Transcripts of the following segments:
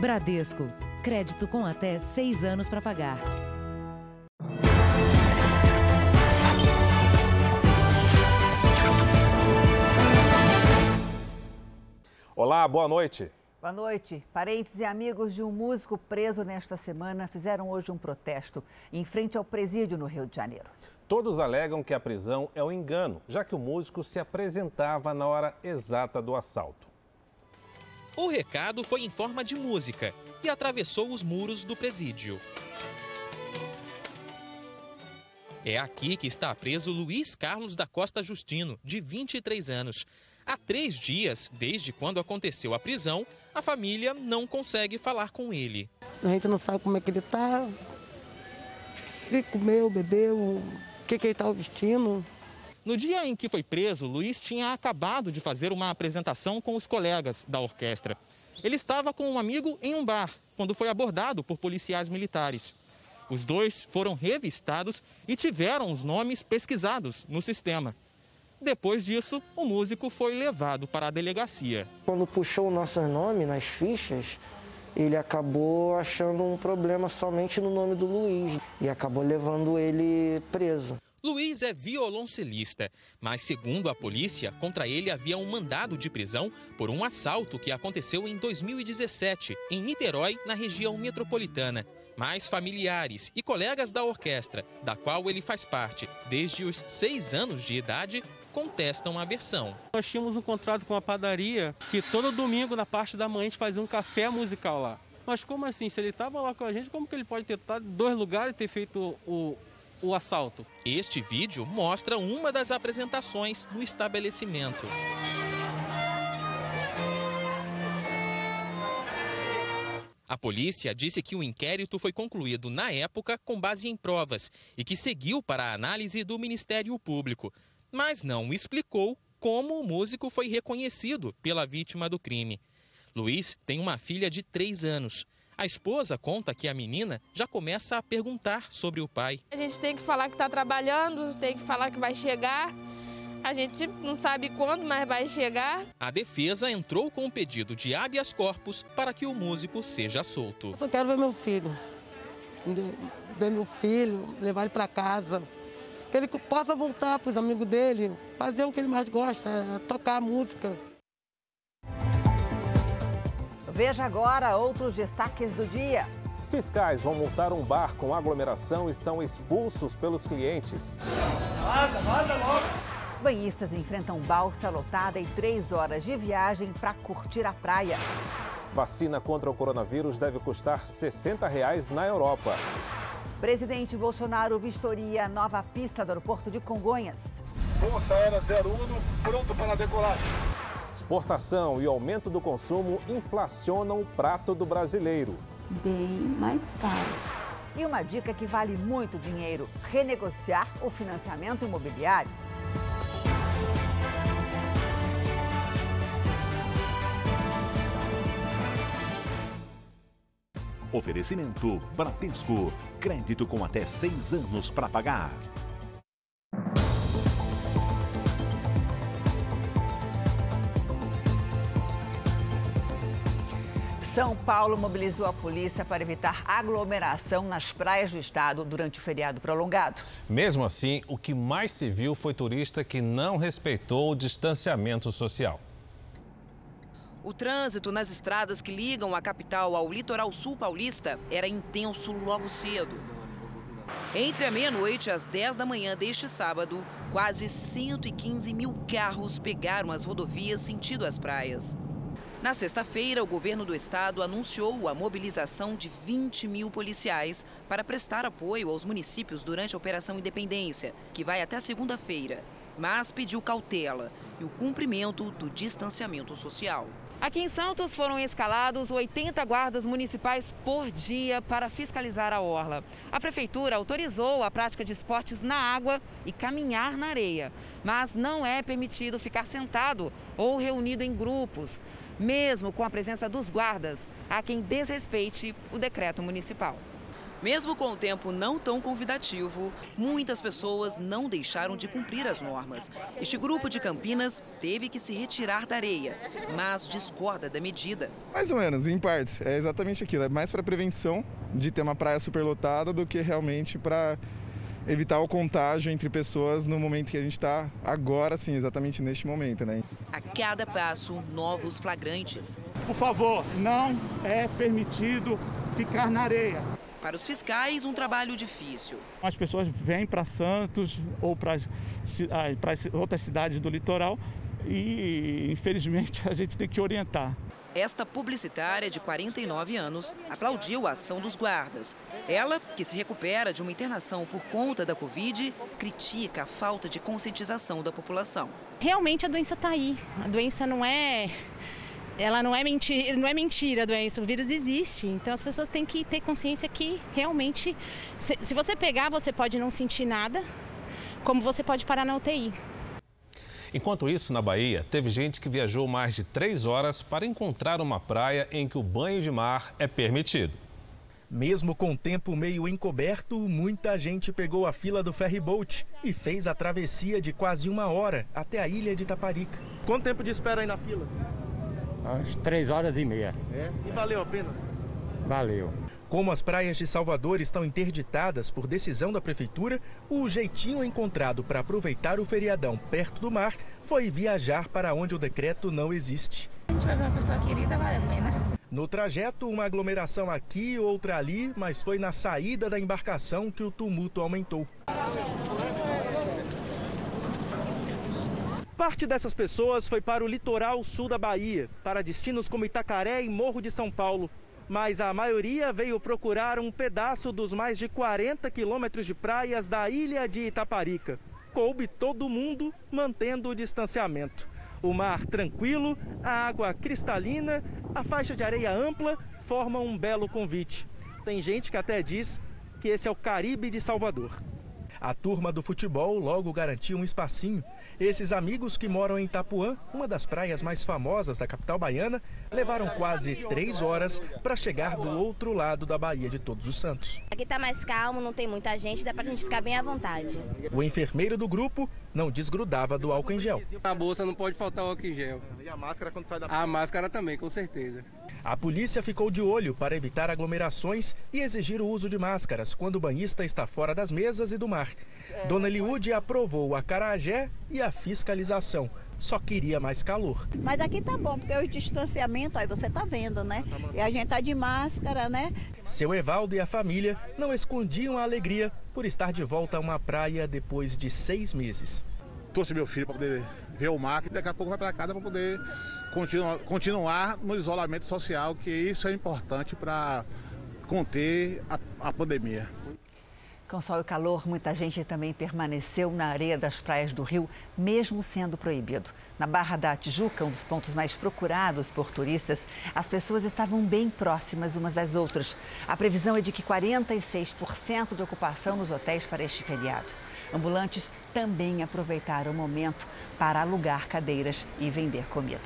Bradesco. Crédito com até seis anos para pagar. Olá, boa noite. Boa noite. Parentes e amigos de um músico preso nesta semana fizeram hoje um protesto em frente ao presídio no Rio de Janeiro. Todos alegam que a prisão é um engano, já que o músico se apresentava na hora exata do assalto. O recado foi em forma de música e atravessou os muros do presídio. É aqui que está preso Luiz Carlos da Costa Justino, de 23 anos. Há três dias, desde quando aconteceu a prisão, a família não consegue falar com ele. A gente não sabe como é que ele está, se comeu, bebeu, o que, que ele está vestindo. No dia em que foi preso, Luiz tinha acabado de fazer uma apresentação com os colegas da orquestra. Ele estava com um amigo em um bar quando foi abordado por policiais militares. Os dois foram revistados e tiveram os nomes pesquisados no sistema. Depois disso, o músico foi levado para a delegacia. Quando puxou o nosso nome nas fichas, ele acabou achando um problema somente no nome do Luiz e acabou levando ele preso. Luiz é violoncelista, mas segundo a polícia, contra ele havia um mandado de prisão por um assalto que aconteceu em 2017, em Niterói, na região metropolitana. Mas familiares e colegas da orquestra, da qual ele faz parte desde os seis anos de idade, contestam a versão. Nós tínhamos um contrato com a padaria que todo domingo, na parte da manhã, a gente fazia um café musical lá. Mas como assim? Se ele estava lá com a gente, como que ele pode ter estado em dois lugares e ter feito o, o assalto? Este vídeo mostra uma das apresentações no estabelecimento. A polícia disse que o inquérito foi concluído na época com base em provas e que seguiu para a análise do Ministério Público, mas não explicou como o músico foi reconhecido pela vítima do crime. Luiz tem uma filha de três anos. A esposa conta que a menina já começa a perguntar sobre o pai. A gente tem que falar que está trabalhando, tem que falar que vai chegar. A gente não sabe quando, mas vai chegar. A defesa entrou com um pedido de habeas corpus para que o músico seja solto. Eu só quero ver meu filho. Ver meu filho, levar ele para casa. Que ele possa voltar para os amigos dele, fazer o que ele mais gosta, é tocar música. Veja agora outros destaques do dia. Fiscais vão multar um bar com aglomeração e são expulsos pelos clientes. Vaza, vaza logo! Banhistas enfrentam balsa lotada e três horas de viagem para curtir a praia. Vacina contra o coronavírus deve custar 60 reais na Europa. Presidente Bolsonaro vistoria a nova pista do aeroporto de Congonhas. Força Aérea 01, pronto para decolar. Exportação e aumento do consumo inflacionam o prato do brasileiro. Bem mais caro. E uma dica que vale muito dinheiro: renegociar o financiamento imobiliário. Oferecimento Bradesco. Crédito com até seis anos para pagar. São Paulo mobilizou a polícia para evitar aglomeração nas praias do estado durante o feriado prolongado. Mesmo assim, o que mais se viu foi turista que não respeitou o distanciamento social. O trânsito nas estradas que ligam a capital ao litoral sul paulista era intenso logo cedo. Entre a meia-noite e as 10 da manhã deste sábado, quase 115 mil carros pegaram as rodovias sentido as praias. Na sexta-feira, o governo do estado anunciou a mobilização de 20 mil policiais para prestar apoio aos municípios durante a Operação Independência, que vai até segunda-feira, mas pediu cautela e o cumprimento do distanciamento social. Aqui em Santos foram escalados 80 guardas municipais por dia para fiscalizar a orla. A prefeitura autorizou a prática de esportes na água e caminhar na areia, mas não é permitido ficar sentado ou reunido em grupos. Mesmo com a presença dos guardas, há quem desrespeite o decreto municipal. Mesmo com o tempo não tão convidativo, muitas pessoas não deixaram de cumprir as normas. Este grupo de Campinas teve que se retirar da areia, mas discorda da medida. Mais ou menos, em partes. É exatamente aquilo. É mais para prevenção de ter uma praia superlotada do que realmente para evitar o contágio entre pessoas no momento que a gente está agora, sim, exatamente neste momento, né? A cada passo, novos flagrantes. Por favor, não é permitido ficar na areia. Para os fiscais, um trabalho difícil. As pessoas vêm para Santos ou para outras cidades do litoral e, infelizmente, a gente tem que orientar. Esta publicitária de 49 anos aplaudiu a ação dos guardas. Ela, que se recupera de uma internação por conta da Covid, critica a falta de conscientização da população. Realmente a doença está aí. A doença não é ela não é mentira, não é mentira a doença, o vírus existe. Então as pessoas têm que ter consciência que realmente, se, se você pegar, você pode não sentir nada, como você pode parar na UTI. Enquanto isso, na Bahia, teve gente que viajou mais de três horas para encontrar uma praia em que o banho de mar é permitido. Mesmo com o tempo meio encoberto, muita gente pegou a fila do ferryboat e fez a travessia de quase uma hora até a ilha de Taparica. Quanto tempo de espera aí na fila? Umas três horas e meia. É? E valeu a pena? Valeu. Como as praias de Salvador estão interditadas por decisão da prefeitura, o jeitinho encontrado para aproveitar o feriadão perto do mar foi viajar para onde o decreto não existe. A gente vai ver uma pessoa querida, vale a pena. No trajeto, uma aglomeração aqui, outra ali, mas foi na saída da embarcação que o tumulto aumentou. Parte dessas pessoas foi para o litoral sul da Bahia, para destinos como Itacaré e Morro de São Paulo. Mas a maioria veio procurar um pedaço dos mais de 40 quilômetros de praias da ilha de Itaparica. Coube todo mundo mantendo o distanciamento. O mar tranquilo, a água cristalina, a faixa de areia ampla formam um belo convite. Tem gente que até diz que esse é o Caribe de Salvador. A turma do futebol logo garantiu um espacinho esses amigos que moram em Itapuã, uma das praias mais famosas da capital baiana, levaram quase três horas para chegar do outro lado da Baía de Todos os Santos. Aqui está mais calmo, não tem muita gente, dá para a gente ficar bem à vontade. O enfermeiro do grupo não desgrudava do álcool em gel. Na bolsa não pode faltar o álcool em gel. E a máscara quando sai da A máscara também, com certeza. A polícia ficou de olho para evitar aglomerações e exigir o uso de máscaras quando o banhista está fora das mesas e do mar. Dona Liude aprovou a carajé e a fiscalização. Só queria mais calor. Mas aqui tá bom, porque o distanciamento, aí você tá vendo, né? E a gente tá de máscara, né? Seu Evaldo e a família não escondiam a alegria por estar de volta a uma praia depois de seis meses. Trouxe meu filho para poder ver o mar, e daqui a pouco vai para casa para poder continuar, continuar no isolamento social, que isso é importante para conter a, a pandemia. Com sol e calor, muita gente também permaneceu na areia das praias do Rio, mesmo sendo proibido. Na Barra da Tijuca, um dos pontos mais procurados por turistas, as pessoas estavam bem próximas umas às outras. A previsão é de que 46% de ocupação nos hotéis para este feriado. Ambulantes também aproveitaram o momento para alugar cadeiras e vender comida.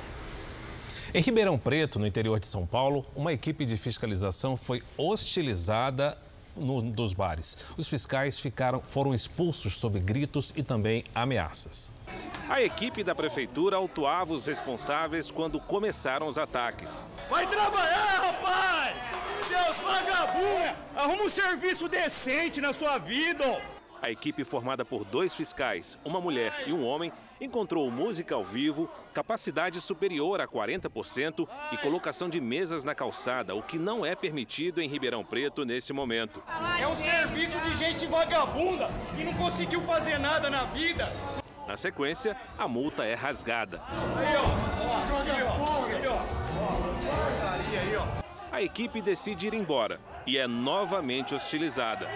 Em Ribeirão Preto, no interior de São Paulo, uma equipe de fiscalização foi hostilizada no, dos bares. Os fiscais ficaram, foram expulsos sob gritos e também ameaças. A equipe da prefeitura autuava os responsáveis quando começaram os ataques. Vai trabalhar, rapaz! Seus vagabundos! Arruma um serviço decente na sua vida! A equipe formada por dois fiscais, uma mulher e um homem, encontrou música ao vivo, capacidade superior a 40% e colocação de mesas na calçada, o que não é permitido em Ribeirão Preto nesse momento. É um serviço de gente vagabunda que não conseguiu fazer nada na vida. Na sequência, a multa é rasgada. A equipe decide ir embora e é novamente hostilizada.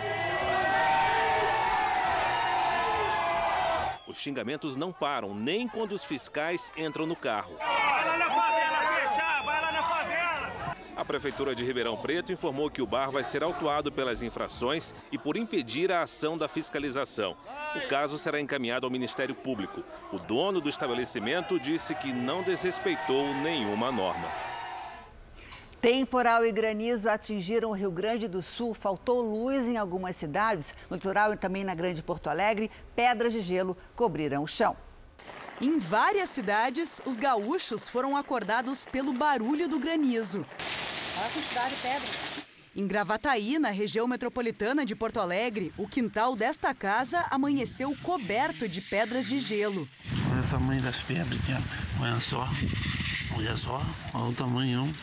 Os xingamentos não param, nem quando os fiscais entram no carro. A Prefeitura de Ribeirão Preto informou que o bar vai ser autuado pelas infrações e por impedir a ação da fiscalização. O caso será encaminhado ao Ministério Público. O dono do estabelecimento disse que não desrespeitou nenhuma norma. Temporal e granizo atingiram o Rio Grande do Sul. Faltou luz em algumas cidades, no litoral e também na Grande Porto Alegre. Pedras de gelo cobriram o chão. Em várias cidades, os gaúchos foram acordados pelo barulho do granizo. Olha a quantidade de pedra. Em Gravataí, na região metropolitana de Porto Alegre, o quintal desta casa amanheceu coberto de pedras de gelo. Olha o tamanho das pedras aqui, olha só. Olha só, olha o tamanho.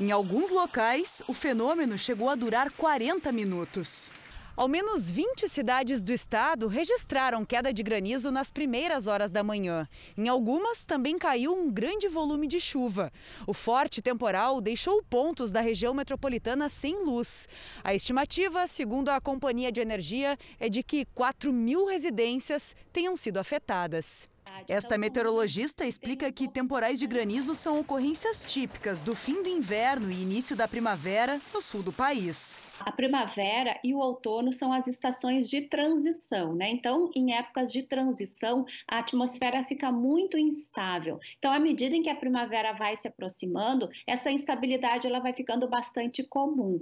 Em alguns locais, o fenômeno chegou a durar 40 minutos. Ao menos 20 cidades do estado registraram queda de granizo nas primeiras horas da manhã. Em algumas também caiu um grande volume de chuva. O forte temporal deixou pontos da região metropolitana sem luz. A estimativa, segundo a Companhia de Energia, é de que 4 mil residências tenham sido afetadas. Esta meteorologista explica que temporais de granizo são ocorrências típicas do fim do inverno e início da primavera no sul do país. A primavera e o outono são as estações de transição, né? Então, em épocas de transição, a atmosfera fica muito instável. Então, à medida em que a primavera vai se aproximando, essa instabilidade ela vai ficando bastante comum.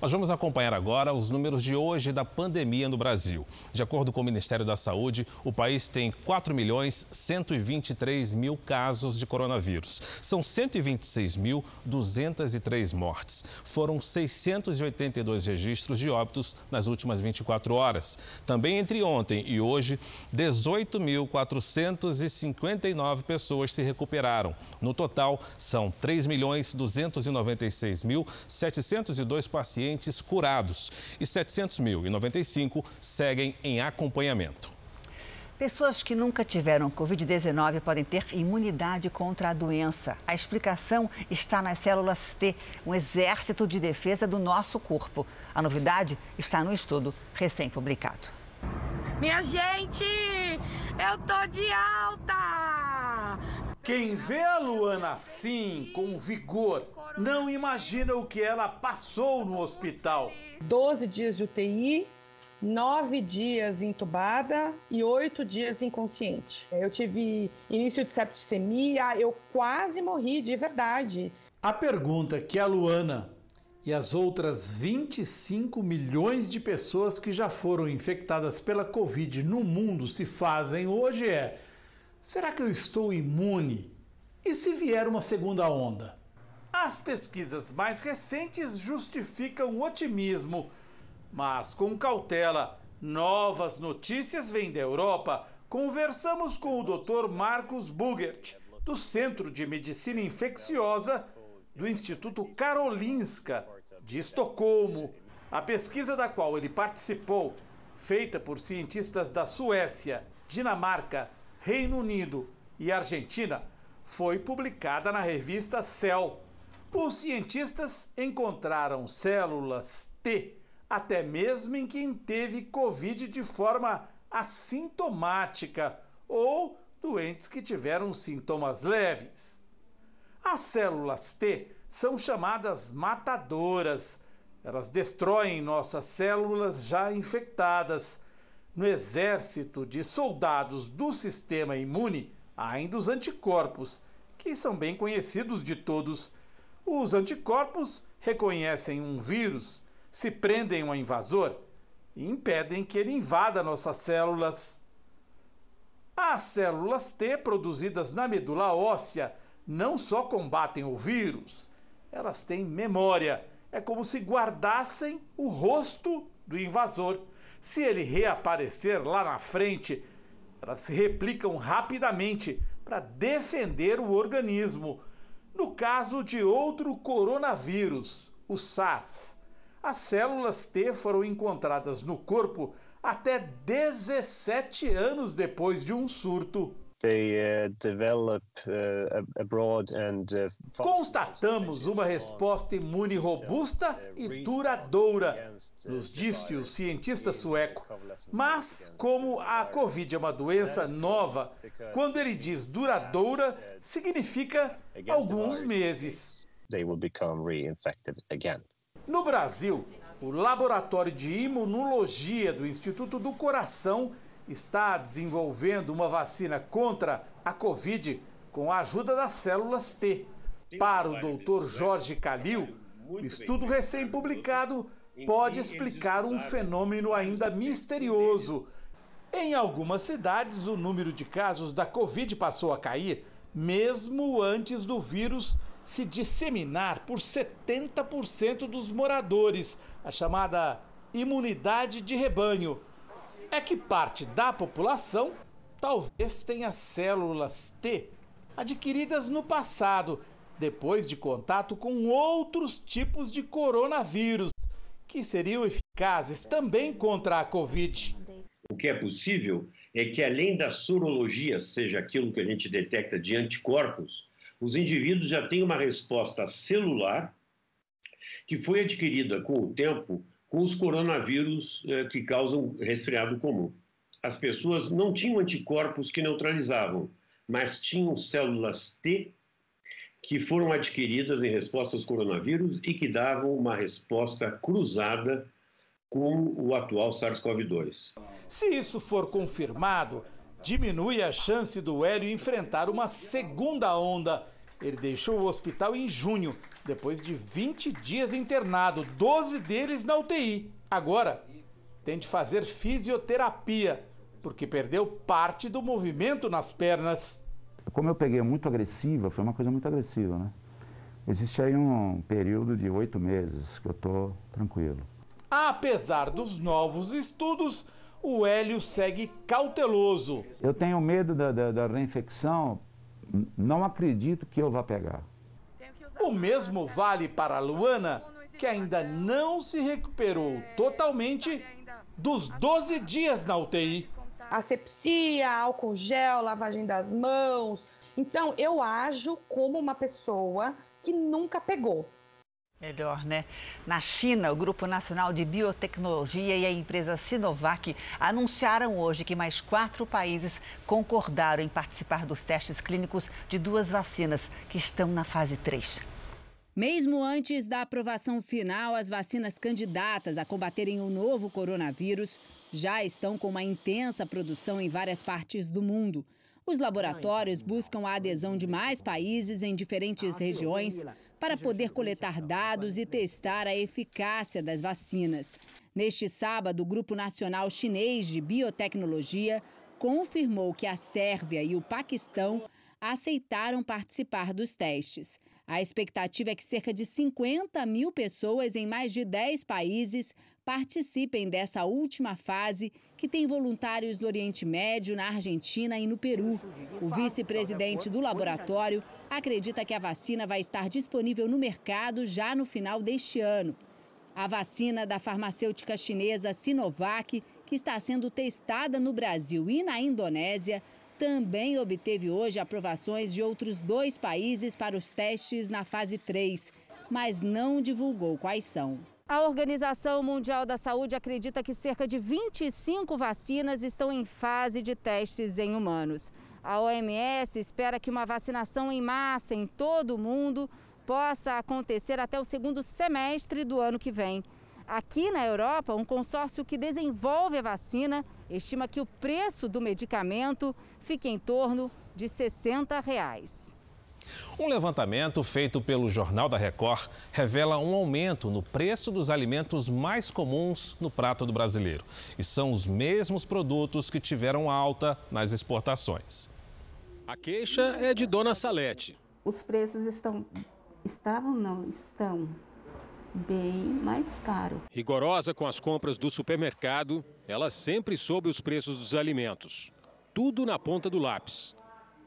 Nós vamos acompanhar agora os números de hoje da pandemia no Brasil. De acordo com o Ministério da Saúde, o país tem 4 milhões 123 mil casos de coronavírus. São 126.203 mortes. Foram 682 registros de óbitos nas últimas 24 horas. Também entre ontem e hoje, 18.459 pessoas se recuperaram. No total, são 3 milhões 296 mil 702 pacientes pacientes curados e 700.095 seguem em acompanhamento. Pessoas que nunca tiveram Covid-19 podem ter imunidade contra a doença. A explicação está nas células T, um exército de defesa do nosso corpo. A novidade está no estudo recém-publicado. Minha gente, eu tô de alta! Quem vê a Luana assim, com vigor, não imagina o que ela passou no hospital. 12 dias de UTI, 9 dias entubada e 8 dias inconsciente. Eu tive início de septicemia, eu quase morri de verdade. A pergunta que a Luana e as outras 25 milhões de pessoas que já foram infectadas pela Covid no mundo se fazem hoje é: será que eu estou imune? E se vier uma segunda onda? As pesquisas mais recentes justificam o otimismo, mas com cautela. Novas notícias vêm da Europa. Conversamos com o Dr. Marcos Bugert, do Centro de Medicina Infecciosa do Instituto Karolinska de Estocolmo. A pesquisa da qual ele participou, feita por cientistas da Suécia, Dinamarca, Reino Unido e Argentina, foi publicada na revista Cell. Os cientistas encontraram células T até mesmo em quem teve Covid de forma assintomática ou doentes que tiveram sintomas leves. As células T são chamadas matadoras. Elas destroem nossas células já infectadas. No exército de soldados do sistema imune, ainda os anticorpos, que são bem conhecidos de todos os anticorpos reconhecem um vírus, se prendem ao invasor e impedem que ele invada nossas células. As células T produzidas na medula óssea não só combatem o vírus, elas têm memória. É como se guardassem o rosto do invasor. Se ele reaparecer lá na frente, elas se replicam rapidamente para defender o organismo. No caso de outro coronavírus, o SARS, as células T foram encontradas no corpo até 17 anos depois de um surto. Uh, uh, Constatamos uma resposta imune robusta e duradoura, nos disse o cientista sueco. Mas, como a Covid é uma doença nova, quando ele diz duradoura, significa alguns meses. No Brasil, o Laboratório de Imunologia do Instituto do Coração está desenvolvendo uma vacina contra a Covid com a ajuda das células T. Para o doutor Jorge Calil, o estudo recém-publicado pode explicar um fenômeno ainda misterioso. Em algumas cidades, o número de casos da Covid passou a cair, mesmo antes do vírus se disseminar por 70% dos moradores, a chamada imunidade de rebanho. É que parte da população talvez tenha células T adquiridas no passado, depois de contato com outros tipos de coronavírus, que seriam eficazes também contra a Covid. O que é possível é que, além da sorologia, seja aquilo que a gente detecta de anticorpos, os indivíduos já têm uma resposta celular que foi adquirida com o tempo com os coronavírus eh, que causam resfriado comum. As pessoas não tinham anticorpos que neutralizavam, mas tinham células T que foram adquiridas em resposta aos coronavírus e que davam uma resposta cruzada com o atual SARS-CoV-2. Se isso for confirmado, diminui a chance do Hélio enfrentar uma segunda onda. Ele deixou o hospital em junho, depois de 20 dias internado, 12 deles na UTI. Agora, tem de fazer fisioterapia, porque perdeu parte do movimento nas pernas. Como eu peguei muito agressiva, foi uma coisa muito agressiva, né? Existe aí um período de oito meses que eu estou tranquilo. Apesar dos novos estudos, o Hélio segue cauteloso. Eu tenho medo da, da, da reinfecção, não acredito que eu vá pegar. O mesmo vale para Luana, que ainda não se recuperou totalmente dos 12 dias na UTI. Asepsia, álcool gel, lavagem das mãos. Então, eu ajo como uma pessoa que nunca pegou. Melhor, né? Na China, o Grupo Nacional de Biotecnologia e a empresa Sinovac anunciaram hoje que mais quatro países concordaram em participar dos testes clínicos de duas vacinas que estão na fase 3. Mesmo antes da aprovação final, as vacinas candidatas a combaterem o novo coronavírus já estão com uma intensa produção em várias partes do mundo. Os laboratórios buscam a adesão de mais países em diferentes regiões para poder coletar dados e testar a eficácia das vacinas. Neste sábado, o Grupo Nacional Chinês de Biotecnologia confirmou que a Sérvia e o Paquistão aceitaram participar dos testes. A expectativa é que cerca de 50 mil pessoas em mais de 10 países participem dessa última fase, que tem voluntários no Oriente Médio, na Argentina e no Peru. O vice-presidente do laboratório acredita que a vacina vai estar disponível no mercado já no final deste ano. A vacina da farmacêutica chinesa Sinovac, que está sendo testada no Brasil e na Indonésia, também obteve hoje aprovações de outros dois países para os testes na fase 3, mas não divulgou quais são. A Organização Mundial da Saúde acredita que cerca de 25 vacinas estão em fase de testes em humanos. A OMS espera que uma vacinação em massa em todo o mundo possa acontecer até o segundo semestre do ano que vem. Aqui na Europa, um consórcio que desenvolve a vacina estima que o preço do medicamento fique em torno de 60 reais. Um levantamento feito pelo Jornal da Record revela um aumento no preço dos alimentos mais comuns no prato do brasileiro. E são os mesmos produtos que tiveram alta nas exportações. A queixa é de Dona Salete. Os preços estão. Estavam, não, estão bem mais caro. Rigorosa com as compras do supermercado, ela sempre soube os preços dos alimentos. Tudo na ponta do lápis.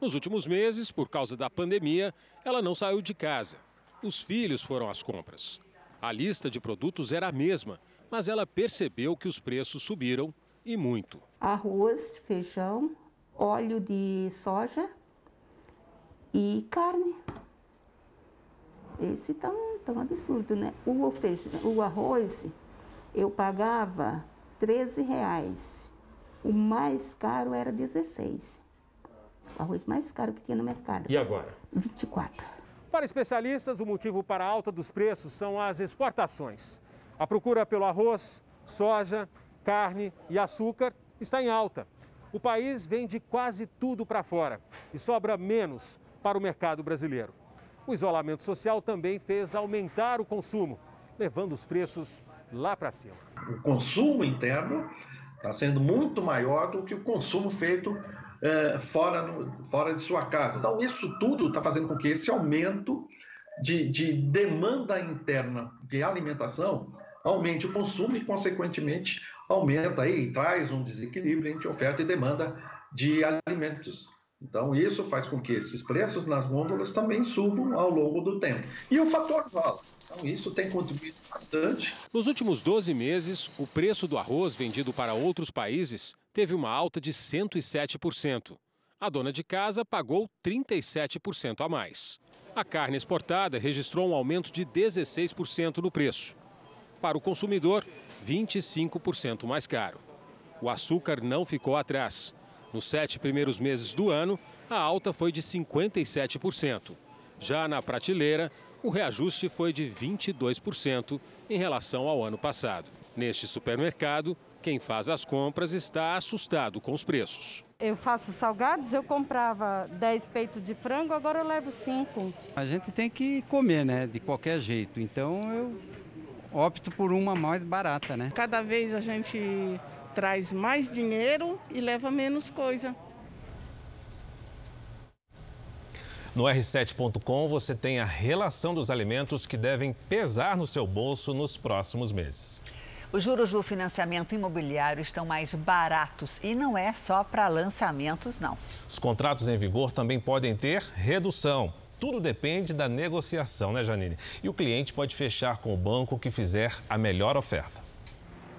Nos últimos meses, por causa da pandemia, ela não saiu de casa. Os filhos foram às compras. A lista de produtos era a mesma, mas ela percebeu que os preços subiram e muito. Arroz, feijão, óleo de soja e carne. Esse tá um, tá um absurdo, né? O, feijão, o arroz eu pagava 13 reais. O mais caro era 16. O arroz mais caro que tinha no mercado. E agora? 24. Para especialistas, o motivo para a alta dos preços são as exportações. A procura pelo arroz, soja, carne e açúcar está em alta. O país vende quase tudo para fora e sobra menos para o mercado brasileiro. O isolamento social também fez aumentar o consumo, levando os preços lá para cima. O consumo interno está sendo muito maior do que o consumo feito é, fora, no, fora de sua casa. Então, isso tudo está fazendo com que esse aumento de, de demanda interna de alimentação aumente o consumo e, consequentemente, aumenta aí, traz um desequilíbrio entre oferta e demanda de alimentos. Então, isso faz com que esses preços nas gôndolas também subam ao longo do tempo. E o fator dólar. Então, isso tem contribuído bastante. Nos últimos 12 meses, o preço do arroz vendido para outros países teve uma alta de 107%. A dona de casa pagou 37% a mais. A carne exportada registrou um aumento de 16% no preço. Para o consumidor, 25% mais caro. O açúcar não ficou atrás. Nos sete primeiros meses do ano, a alta foi de 57%. Já na prateleira, o reajuste foi de 22% em relação ao ano passado. Neste supermercado, quem faz as compras está assustado com os preços. Eu faço salgados, eu comprava 10 peitos de frango, agora eu levo 5. A gente tem que comer, né, de qualquer jeito. Então eu opto por uma mais barata, né? Cada vez a gente traz mais dinheiro e leva menos coisa. No R7.com você tem a relação dos alimentos que devem pesar no seu bolso nos próximos meses. Os juros do financiamento imobiliário estão mais baratos e não é só para lançamentos, não. Os contratos em vigor também podem ter redução. Tudo depende da negociação, né, Janine? E o cliente pode fechar com o banco que fizer a melhor oferta.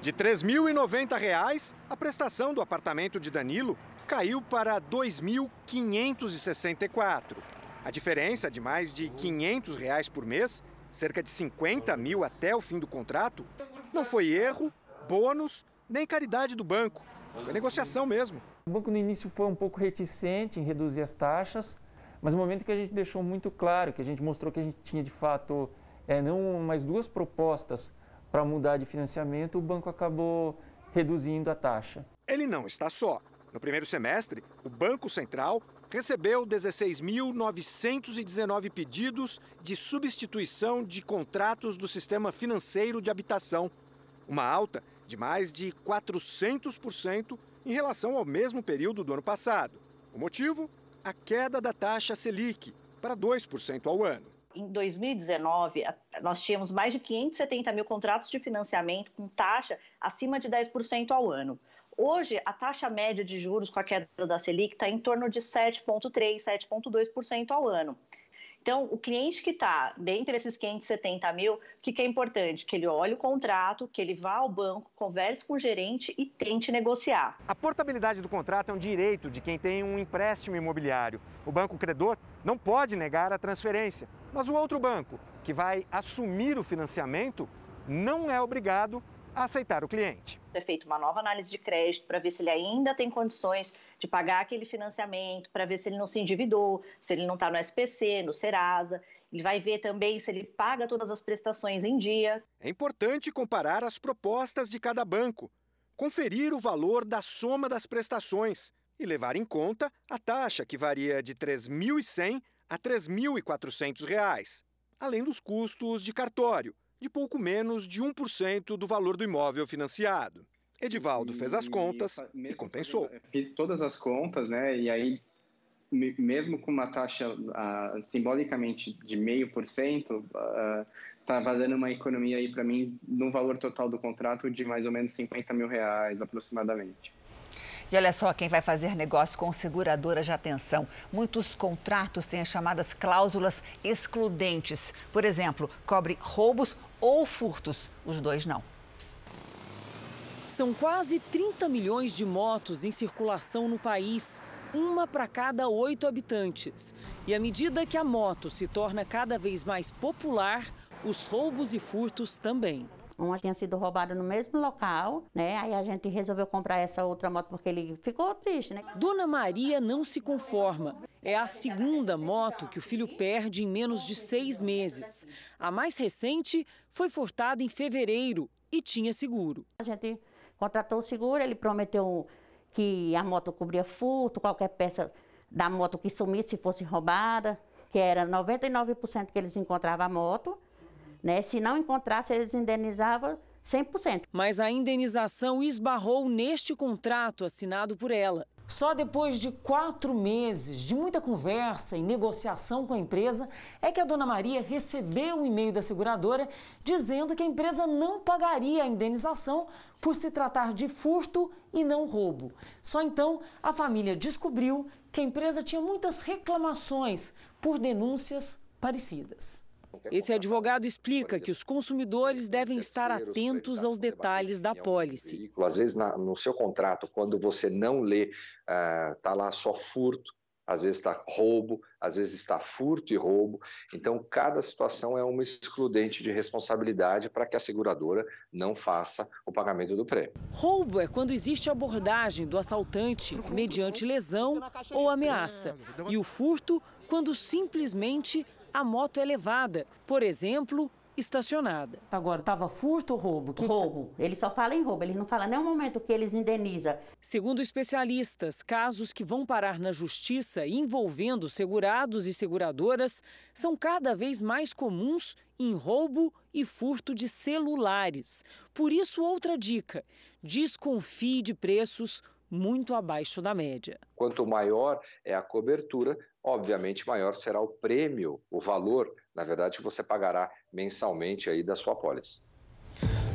De R$ 3.090, a prestação do apartamento de Danilo caiu para R$ 2.564. A diferença de mais de 500 reais por mês, cerca de 50 mil até o fim do contrato, não foi erro, bônus, nem caridade do banco. Foi negociação mesmo. O banco no início foi um pouco reticente em reduzir as taxas, mas no momento que a gente deixou muito claro, que a gente mostrou que a gente tinha de fato é, não mais duas propostas para mudar de financiamento, o banco acabou reduzindo a taxa. Ele não está só. No primeiro semestre, o Banco Central recebeu 16.919 pedidos de substituição de contratos do sistema financeiro de habitação, uma alta de mais de 400% em relação ao mesmo período do ano passado. O motivo? A queda da taxa Selic para 2% ao ano. Em 2019, nós tínhamos mais de 570 mil contratos de financiamento com taxa acima de 10% ao ano. Hoje, a taxa média de juros com a queda da Selic está em torno de 7,3%, 7,2% ao ano. Então, o cliente que está dentro desses 570 mil, o que, que é importante? Que ele olhe o contrato, que ele vá ao banco, converse com o gerente e tente negociar. A portabilidade do contrato é um direito de quem tem um empréstimo imobiliário. O banco credor não pode negar a transferência, mas o outro banco, que vai assumir o financiamento, não é obrigado aceitar o cliente. É feita uma nova análise de crédito para ver se ele ainda tem condições de pagar aquele financiamento, para ver se ele não se endividou, se ele não está no SPC, no Serasa. Ele vai ver também se ele paga todas as prestações em dia. É importante comparar as propostas de cada banco, conferir o valor da soma das prestações e levar em conta a taxa que varia de R$ 3.100 a R$ 3.400, além dos custos de cartório, de pouco menos de 1% do valor do imóvel financiado. Edivaldo fez as contas e, compensou. Fiz todas as contas, né? E aí, mesmo com uma taxa uh, simbolicamente de meio por cento, estava ah, dando uma economia aí para mim no valor total do contrato de mais ou menos 50 mil reais aproximadamente. E olha só, quem vai fazer negócio com seguradoras de atenção. Muitos contratos têm as chamadas cláusulas excludentes. Por exemplo, cobre roubos ou furtos. Os dois não. São quase 30 milhões de motos em circulação no país, uma para cada oito habitantes. E à medida que a moto se torna cada vez mais popular, os roubos e furtos também. Uma tinha sido roubada no mesmo local, né? Aí a gente resolveu comprar essa outra moto porque ele ficou triste, né? Dona Maria não se conforma. É a segunda moto que o filho perde em menos de seis meses. A mais recente foi furtada em fevereiro e tinha seguro. A gente contratou o seguro, ele prometeu que a moto cobria furto, qualquer peça da moto que sumisse se fosse roubada que era 99% que eles encontravam a moto, né? Se não encontrasse, eles indenizavam 100%. Mas a indenização esbarrou neste contrato assinado por ela. Só depois de quatro meses de muita conversa e negociação com a empresa é que a dona Maria recebeu um e-mail da seguradora dizendo que a empresa não pagaria a indenização por se tratar de furto e não roubo. Só então a família descobriu que a empresa tinha muitas reclamações por denúncias parecidas. Esse advogado explica que os consumidores devem estar atentos aos detalhes da pólice. Às vezes, no seu contrato, quando você não lê, está lá só furto, às vezes está roubo, às vezes está furto e roubo. Então, cada situação é uma excludente de responsabilidade para que a seguradora não faça o pagamento do prêmio. Roubo é quando existe abordagem do assaltante mediante lesão ou ameaça. E o furto, quando simplesmente a moto é levada, por exemplo, estacionada. Agora, estava furto ou roubo? Que... Roubo. Ele só fala em roubo, ele não fala nenhum momento que eles indenizam. Segundo especialistas, casos que vão parar na justiça envolvendo segurados e seguradoras são cada vez mais comuns em roubo e furto de celulares. Por isso, outra dica: desconfie de preços muito abaixo da média. Quanto maior é a cobertura, obviamente maior será o prêmio, o valor, na verdade, que você pagará mensalmente aí da sua pólice.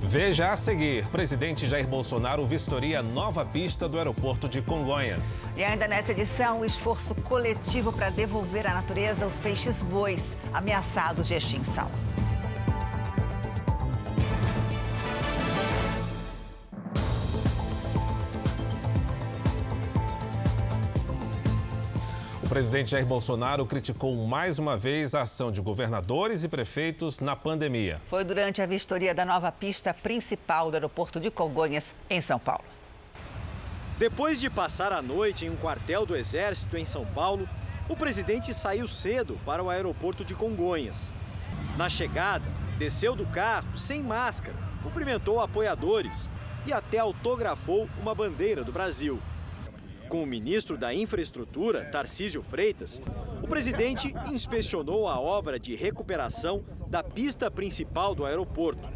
Veja a seguir, presidente Jair Bolsonaro vistoria nova pista do aeroporto de Congonhas. E ainda nessa edição, o esforço coletivo para devolver à natureza os peixes bois ameaçados de extinção. Presidente Jair Bolsonaro criticou mais uma vez a ação de governadores e prefeitos na pandemia. Foi durante a vistoria da nova pista principal do aeroporto de Congonhas, em São Paulo. Depois de passar a noite em um quartel do Exército em São Paulo, o presidente saiu cedo para o aeroporto de Congonhas. Na chegada, desceu do carro sem máscara, cumprimentou apoiadores e até autografou uma bandeira do Brasil. Com o ministro da Infraestrutura, Tarcísio Freitas, o presidente inspecionou a obra de recuperação da pista principal do aeroporto.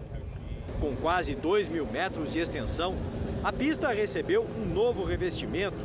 Com quase 2 mil metros de extensão, a pista recebeu um novo revestimento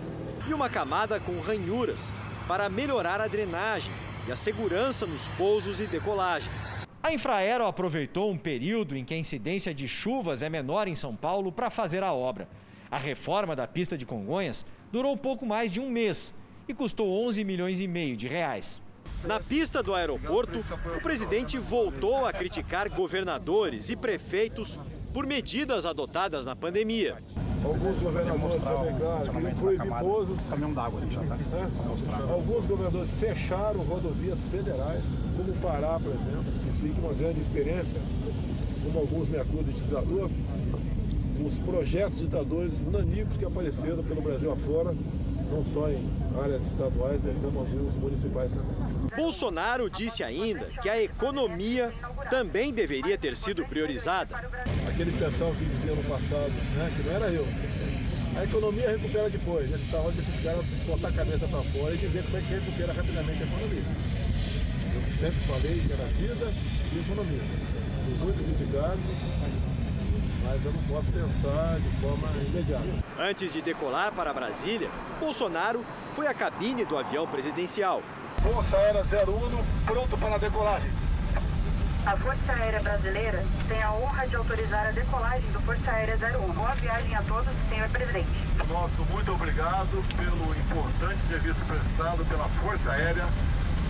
e uma camada com ranhuras para melhorar a drenagem e a segurança nos pousos e decolagens. A Infraero aproveitou um período em que a incidência de chuvas é menor em São Paulo para fazer a obra. A reforma da pista de Congonhas durou pouco mais de um mês e custou 11 milhões e meio de reais. Na pista do aeroporto, o presidente voltou a criticar governadores e prefeitos por medidas adotadas na pandemia. Alguns governadores também. Caminhão d'água ali já, tá? É? Alguns governadores fecharam rodovias federais, como Pará, por exemplo, que siga uma grande experiência, como alguns me acusam de ditador, projetos ditadores nanicos que apareceram pelo Brasil afora, não só em áreas estaduais, mas também nos municipais. Bolsonaro disse ainda que a economia também deveria ter sido priorizada. Aquele pessoal que dizia no passado, né, que não era eu, a economia recupera depois. Nesse tal desses caras botar a cabeça para fora e dizer como é que se recupera rapidamente a economia. Eu sempre falei que era vida e economia. Fui muito criticado, mas eu não posso pensar de forma imediata. Antes de decolar para Brasília, Bolsonaro foi à cabine do avião presidencial. Força Aérea 01, pronto para a decolagem. A Força Aérea Brasileira tem a honra de autorizar a decolagem do Força Aérea 01. Boa viagem a todos, senhor presidente. Nosso muito obrigado pelo importante serviço prestado pela Força Aérea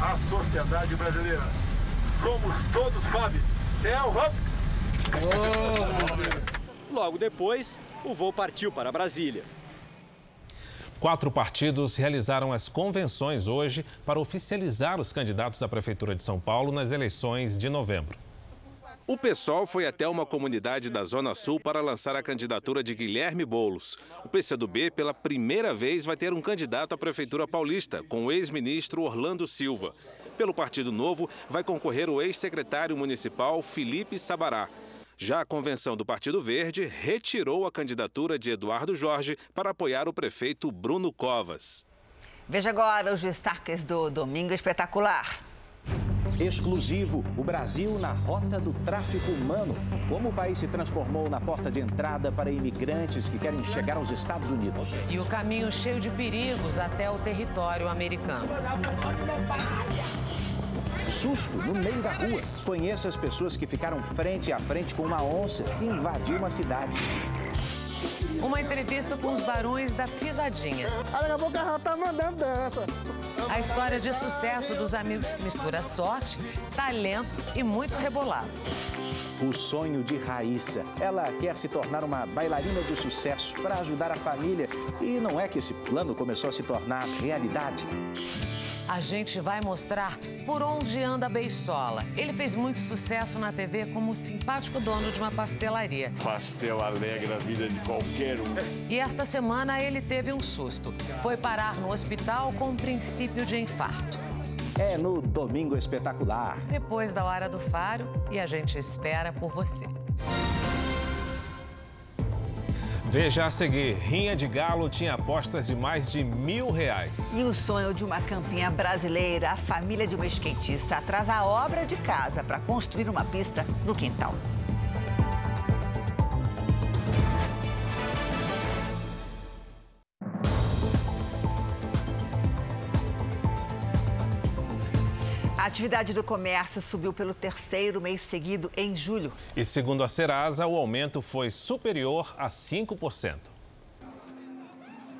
à sociedade brasileira. Somos todos Fábio. Céu, Logo depois, o voo partiu para Brasília. Quatro partidos realizaram as convenções hoje para oficializar os candidatos à Prefeitura de São Paulo nas eleições de novembro. O PSOL foi até uma comunidade da Zona Sul para lançar a candidatura de Guilherme Boulos. O PCdoB, pela primeira vez, vai ter um candidato à Prefeitura Paulista, com o ex-ministro Orlando Silva. Pelo Partido Novo, vai concorrer o ex-secretário municipal Felipe Sabará. Já a convenção do Partido Verde retirou a candidatura de Eduardo Jorge para apoiar o prefeito Bruno Covas. Veja agora os destaques do Domingo Espetacular. Exclusivo, o Brasil na rota do tráfico humano. Como o país se transformou na porta de entrada para imigrantes que querem chegar aos Estados Unidos. E o caminho cheio de perigos até o território americano. Susto no meio da rua. Conheça as pessoas que ficaram frente a frente com uma onça que invadiu uma cidade. Uma entrevista com os barões da pisadinha. Daqui a pouco ela tá mandando dança. A história de sucesso dos amigos que mistura sorte, talento e muito rebolado. O sonho de Raíssa. Ela quer se tornar uma bailarina de sucesso para ajudar a família. E não é que esse plano começou a se tornar realidade. A gente vai mostrar por onde anda a Beisola. Ele fez muito sucesso na TV como o simpático dono de uma pastelaria. Pastel alegra a vida de qualquer um. E esta semana ele teve um susto. Foi parar no hospital com um princípio de infarto. É no Domingo Espetacular. Depois da hora do faro e a gente espera por você. Veja a seguir, Rinha de Galo tinha apostas de mais de mil reais. E o sonho de uma campinha brasileira, a família de uma skatista atrasa a obra de casa para construir uma pista no quintal. Atividade do comércio subiu pelo terceiro mês seguido em julho. E segundo a Serasa, o aumento foi superior a 5%.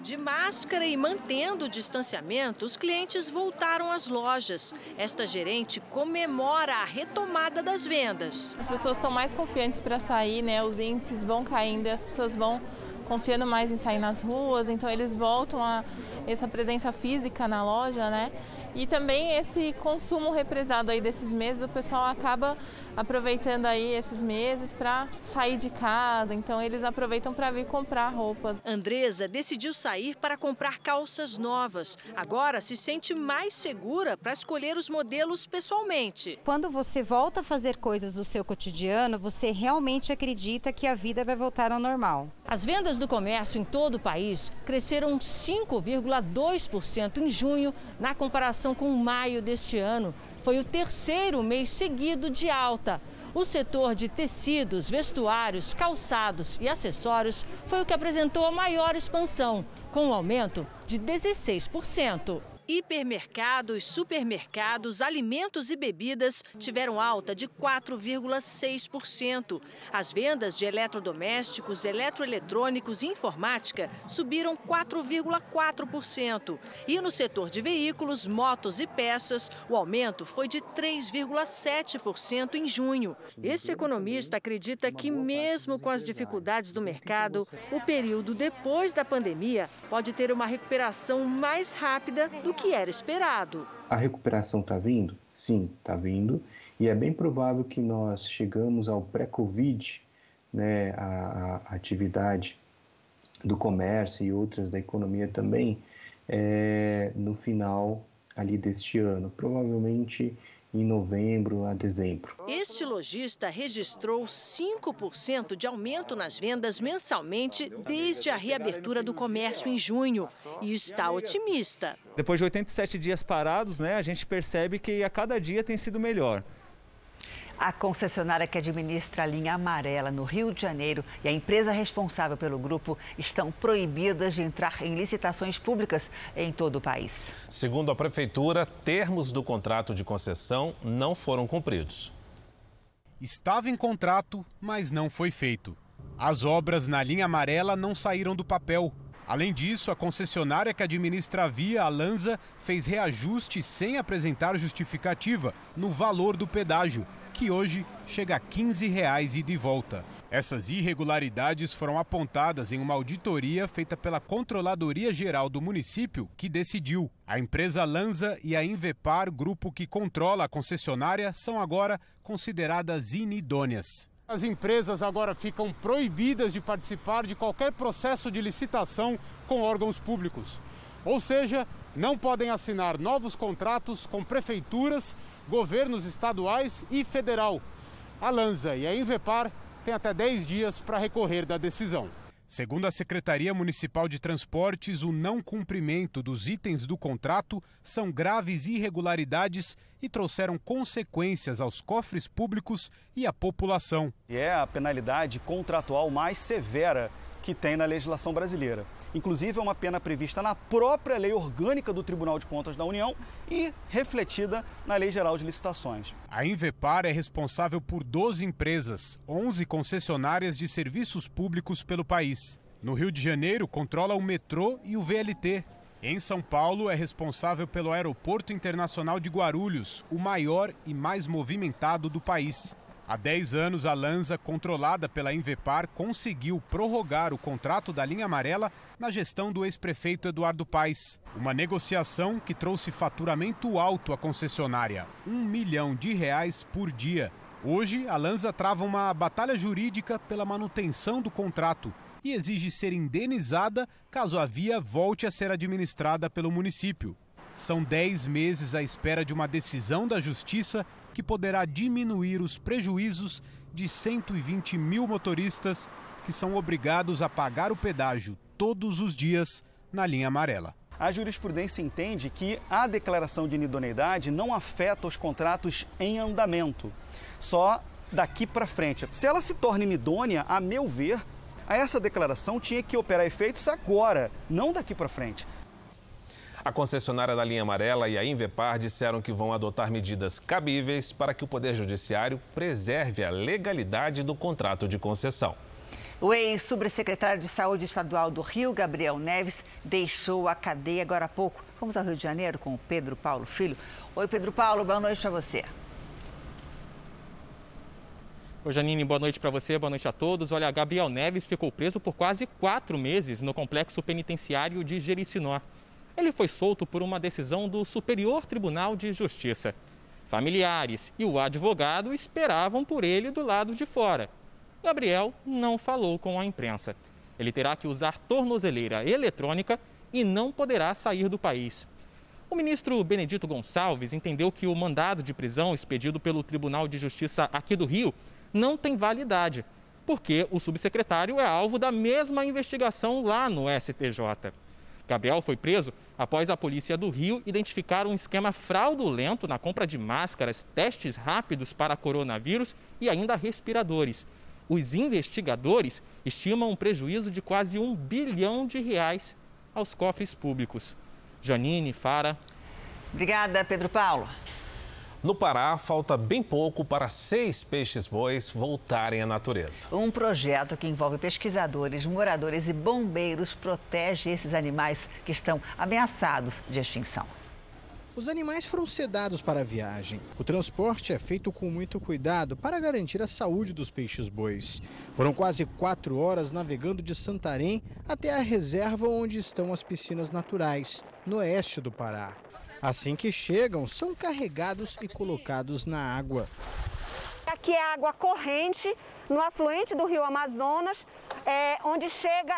De máscara e mantendo o distanciamento, os clientes voltaram às lojas. Esta gerente comemora a retomada das vendas. As pessoas estão mais confiantes para sair, né? Os índices vão caindo e as pessoas vão confiando mais em sair nas ruas, então eles voltam a essa presença física na loja, né? E também esse consumo represado aí desses meses, o pessoal acaba aproveitando aí esses meses para sair de casa, então eles aproveitam para vir comprar roupas. Andresa decidiu sair para comprar calças novas. Agora se sente mais segura para escolher os modelos pessoalmente. Quando você volta a fazer coisas do seu cotidiano, você realmente acredita que a vida vai voltar ao normal. As vendas do comércio em todo o país cresceram 5,2% em junho, na comparação com maio deste ano. Foi o terceiro mês seguido de alta. O setor de tecidos, vestuários, calçados e acessórios foi o que apresentou a maior expansão, com um aumento de 16%. Hipermercados, supermercados, alimentos e bebidas tiveram alta de 4,6%. As vendas de eletrodomésticos, eletroeletrônicos e informática subiram 4,4%. E no setor de veículos, motos e peças, o aumento foi de 3,7% em junho. Esse economista acredita que, mesmo com as dificuldades do mercado, o período depois da pandemia pode ter uma recuperação mais rápida do que era esperado. A recuperação está vindo? Sim, está vindo. E é bem provável que nós chegamos ao pré-Covid, né, a, a, atividade do comércio e outras da economia também, é, no final ali deste ano, provavelmente em novembro a dezembro. Este lojista registrou 5% de aumento nas vendas mensalmente desde a reabertura do comércio em junho e está otimista. Depois de 87 dias parados, né, a gente percebe que a cada dia tem sido melhor. A concessionária que administra a linha amarela no Rio de Janeiro e a empresa responsável pelo grupo estão proibidas de entrar em licitações públicas em todo o país. Segundo a prefeitura, termos do contrato de concessão não foram cumpridos. Estava em contrato, mas não foi feito. As obras na linha amarela não saíram do papel. Além disso, a concessionária que administra a via, a Lanza, fez reajuste sem apresentar justificativa no valor do pedágio, que hoje chega a 15 reais e volta. Essas irregularidades foram apontadas em uma auditoria feita pela Controladoria Geral do município, que decidiu. A empresa Lanza e a Invepar, grupo que controla a concessionária, são agora consideradas inidôneas. As empresas agora ficam proibidas de participar de qualquer processo de licitação com órgãos públicos. Ou seja, não podem assinar novos contratos com prefeituras, governos estaduais e federal. A Lanza e a Invepar têm até 10 dias para recorrer da decisão. Segundo a Secretaria Municipal de Transportes, o não cumprimento dos itens do contrato são graves irregularidades e trouxeram consequências aos cofres públicos e à população. É a penalidade contratual mais severa que tem na legislação brasileira. Inclusive, é uma pena prevista na própria lei orgânica do Tribunal de Contas da União e refletida na Lei Geral de Licitações. A Invepar é responsável por 12 empresas, 11 concessionárias de serviços públicos pelo país. No Rio de Janeiro, controla o metrô e o VLT. Em São Paulo, é responsável pelo Aeroporto Internacional de Guarulhos, o maior e mais movimentado do país. Há 10 anos, a Lanza, controlada pela Invepar, conseguiu prorrogar o contrato da linha amarela na gestão do ex-prefeito Eduardo Paes. Uma negociação que trouxe faturamento alto à concessionária, um milhão de reais por dia. Hoje, a Lanza trava uma batalha jurídica pela manutenção do contrato e exige ser indenizada caso a via volte a ser administrada pelo município. São 10 meses à espera de uma decisão da Justiça que poderá diminuir os prejuízos de 120 mil motoristas que são obrigados a pagar o pedágio todos os dias na linha amarela. A jurisprudência entende que a declaração de inidoneidade não afeta os contratos em andamento, só daqui para frente. Se ela se torna inidônea, a meu ver, essa declaração tinha que operar efeitos agora, não daqui para frente. A concessionária da linha amarela e a Invepar disseram que vão adotar medidas cabíveis para que o Poder Judiciário preserve a legalidade do contrato de concessão. O ex-subsecretário de Saúde Estadual do Rio, Gabriel Neves, deixou a cadeia agora há pouco. Vamos ao Rio de Janeiro com o Pedro Paulo Filho. Oi, Pedro Paulo, boa noite para você. Oi, Janine, boa noite para você, boa noite a todos. Olha, Gabriel Neves ficou preso por quase quatro meses no complexo penitenciário de Jericinó. Ele foi solto por uma decisão do Superior Tribunal de Justiça. Familiares e o advogado esperavam por ele do lado de fora. Gabriel não falou com a imprensa. Ele terá que usar tornozeleira eletrônica e não poderá sair do país. O ministro Benedito Gonçalves entendeu que o mandado de prisão expedido pelo Tribunal de Justiça aqui do Rio não tem validade, porque o subsecretário é alvo da mesma investigação lá no STJ. Gabriel foi preso após a polícia do Rio identificar um esquema fraudulento na compra de máscaras, testes rápidos para coronavírus e ainda respiradores. Os investigadores estimam um prejuízo de quase um bilhão de reais aos cofres públicos. Janine, Fara. Obrigada, Pedro Paulo. No Pará, falta bem pouco para seis peixes-bois voltarem à natureza. Um projeto que envolve pesquisadores, moradores e bombeiros protege esses animais que estão ameaçados de extinção. Os animais foram sedados para a viagem. O transporte é feito com muito cuidado para garantir a saúde dos peixes-bois. Foram quase quatro horas navegando de Santarém até a reserva onde estão as piscinas naturais, no oeste do Pará. Assim que chegam, são carregados e colocados na água. Aqui é água corrente, no afluente do rio Amazonas, é, onde chega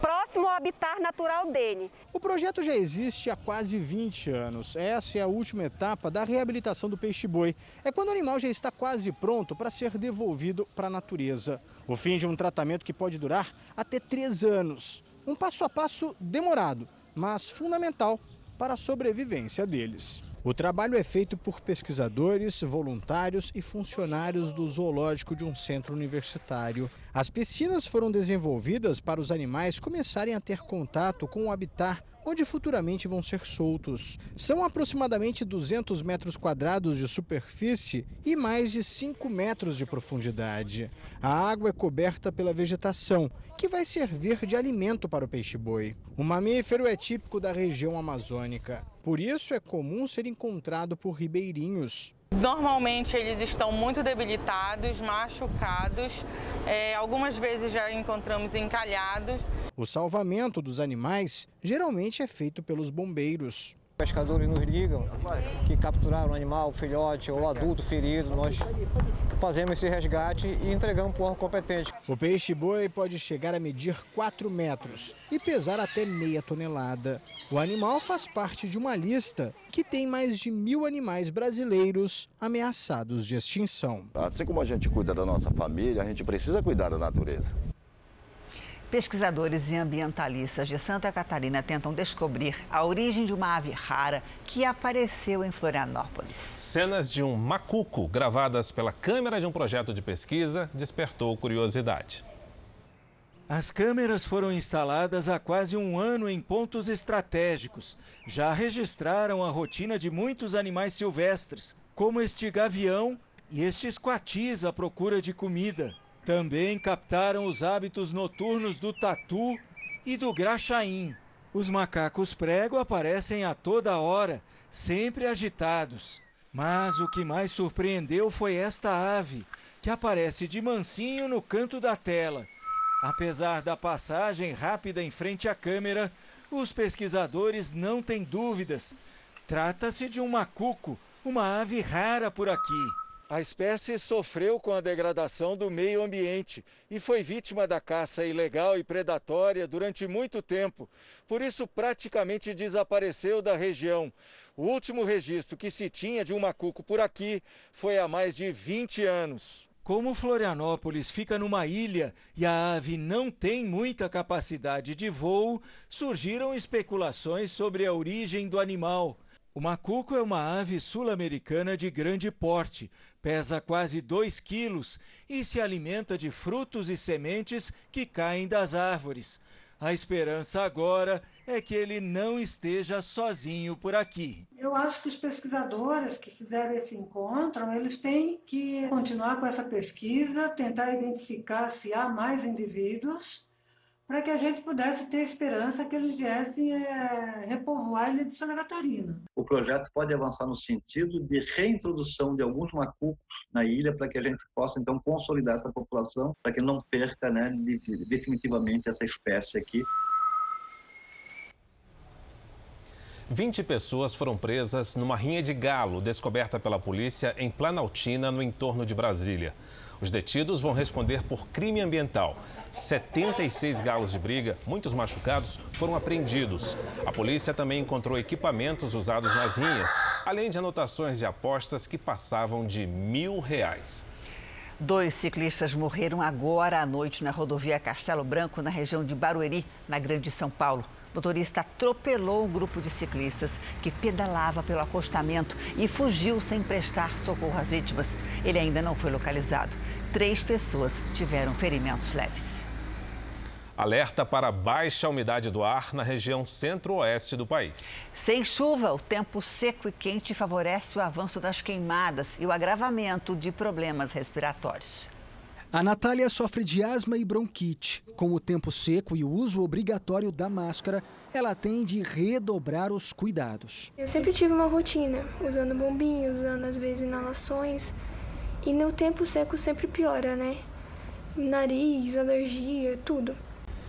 próximo ao habitat natural dele. O projeto já existe há quase 20 anos. Essa é a última etapa da reabilitação do peixe-boi. É quando o animal já está quase pronto para ser devolvido para a natureza. O fim de um tratamento que pode durar até três anos. Um passo a passo demorado, mas fundamental para a sobrevivência deles. O trabalho é feito por pesquisadores, voluntários e funcionários do zoológico de um centro universitário. As piscinas foram desenvolvidas para os animais começarem a ter contato com o habitat onde futuramente vão ser soltos. São aproximadamente 200 metros quadrados de superfície e mais de 5 metros de profundidade. A água é coberta pela vegetação, que vai servir de alimento para o peixe-boi. O mamífero é típico da região amazônica, por isso é comum ser encontrado por ribeirinhos. Normalmente eles estão muito debilitados, machucados, é, algumas vezes já encontramos encalhados. O salvamento dos animais geralmente é feito pelos bombeiros. Pescadores nos ligam que capturaram o animal, filhote ou adulto ferido. Nós fazemos esse resgate e entregamos para o órgão competente. O peixe-boi pode chegar a medir 4 metros e pesar até meia tonelada. O animal faz parte de uma lista que tem mais de mil animais brasileiros ameaçados de extinção. Assim como a gente cuida da nossa família, a gente precisa cuidar da natureza. Pesquisadores e ambientalistas de Santa Catarina tentam descobrir a origem de uma ave rara que apareceu em Florianópolis. Cenas de um macuco gravadas pela câmera de um projeto de pesquisa despertou curiosidade. As câmeras foram instaladas há quase um ano em pontos estratégicos. Já registraram a rotina de muitos animais silvestres, como este gavião e estes coatis à procura de comida. Também captaram os hábitos noturnos do tatu e do graxaim. Os macacos prego aparecem a toda hora, sempre agitados. Mas o que mais surpreendeu foi esta ave, que aparece de mansinho no canto da tela. Apesar da passagem rápida em frente à câmera, os pesquisadores não têm dúvidas. Trata-se de um macuco, uma ave rara por aqui. A espécie sofreu com a degradação do meio ambiente e foi vítima da caça ilegal e predatória durante muito tempo. Por isso, praticamente desapareceu da região. O último registro que se tinha de um macuco por aqui foi há mais de 20 anos. Como Florianópolis fica numa ilha e a ave não tem muita capacidade de voo, surgiram especulações sobre a origem do animal. O macuco é uma ave sul-americana de grande porte, pesa quase 2 quilos e se alimenta de frutos e sementes que caem das árvores. A esperança agora é que ele não esteja sozinho por aqui. Eu acho que os pesquisadores que fizeram esse encontro, eles têm que continuar com essa pesquisa, tentar identificar se há mais indivíduos para que a gente pudesse ter esperança que eles viessem é, repovoar a ilha de Santa Catarina. O projeto pode avançar no sentido de reintrodução de alguns macucos na ilha para que a gente possa então consolidar essa população, para que não perca né, definitivamente essa espécie aqui. 20 pessoas foram presas numa rinha de galo descoberta pela polícia em Planaltina, no entorno de Brasília. Os detidos vão responder por crime ambiental. 76 galos de briga, muitos machucados, foram apreendidos. A polícia também encontrou equipamentos usados nas rinhas, além de anotações de apostas que passavam de mil reais. Dois ciclistas morreram agora à noite na rodovia Castelo Branco, na região de Barueri, na Grande São Paulo motorista atropelou um grupo de ciclistas que pedalava pelo acostamento e fugiu sem prestar socorro às vítimas. Ele ainda não foi localizado. Três pessoas tiveram ferimentos leves. Alerta para baixa umidade do ar na região centro-oeste do país. Sem chuva, o tempo seco e quente favorece o avanço das queimadas e o agravamento de problemas respiratórios. A Natália sofre de asma e bronquite. Com o tempo seco e o uso obrigatório da máscara, ela tem de redobrar os cuidados. Eu sempre tive uma rotina, usando bombinho, usando às vezes inalações. E no tempo seco sempre piora, né? Nariz, alergia, tudo.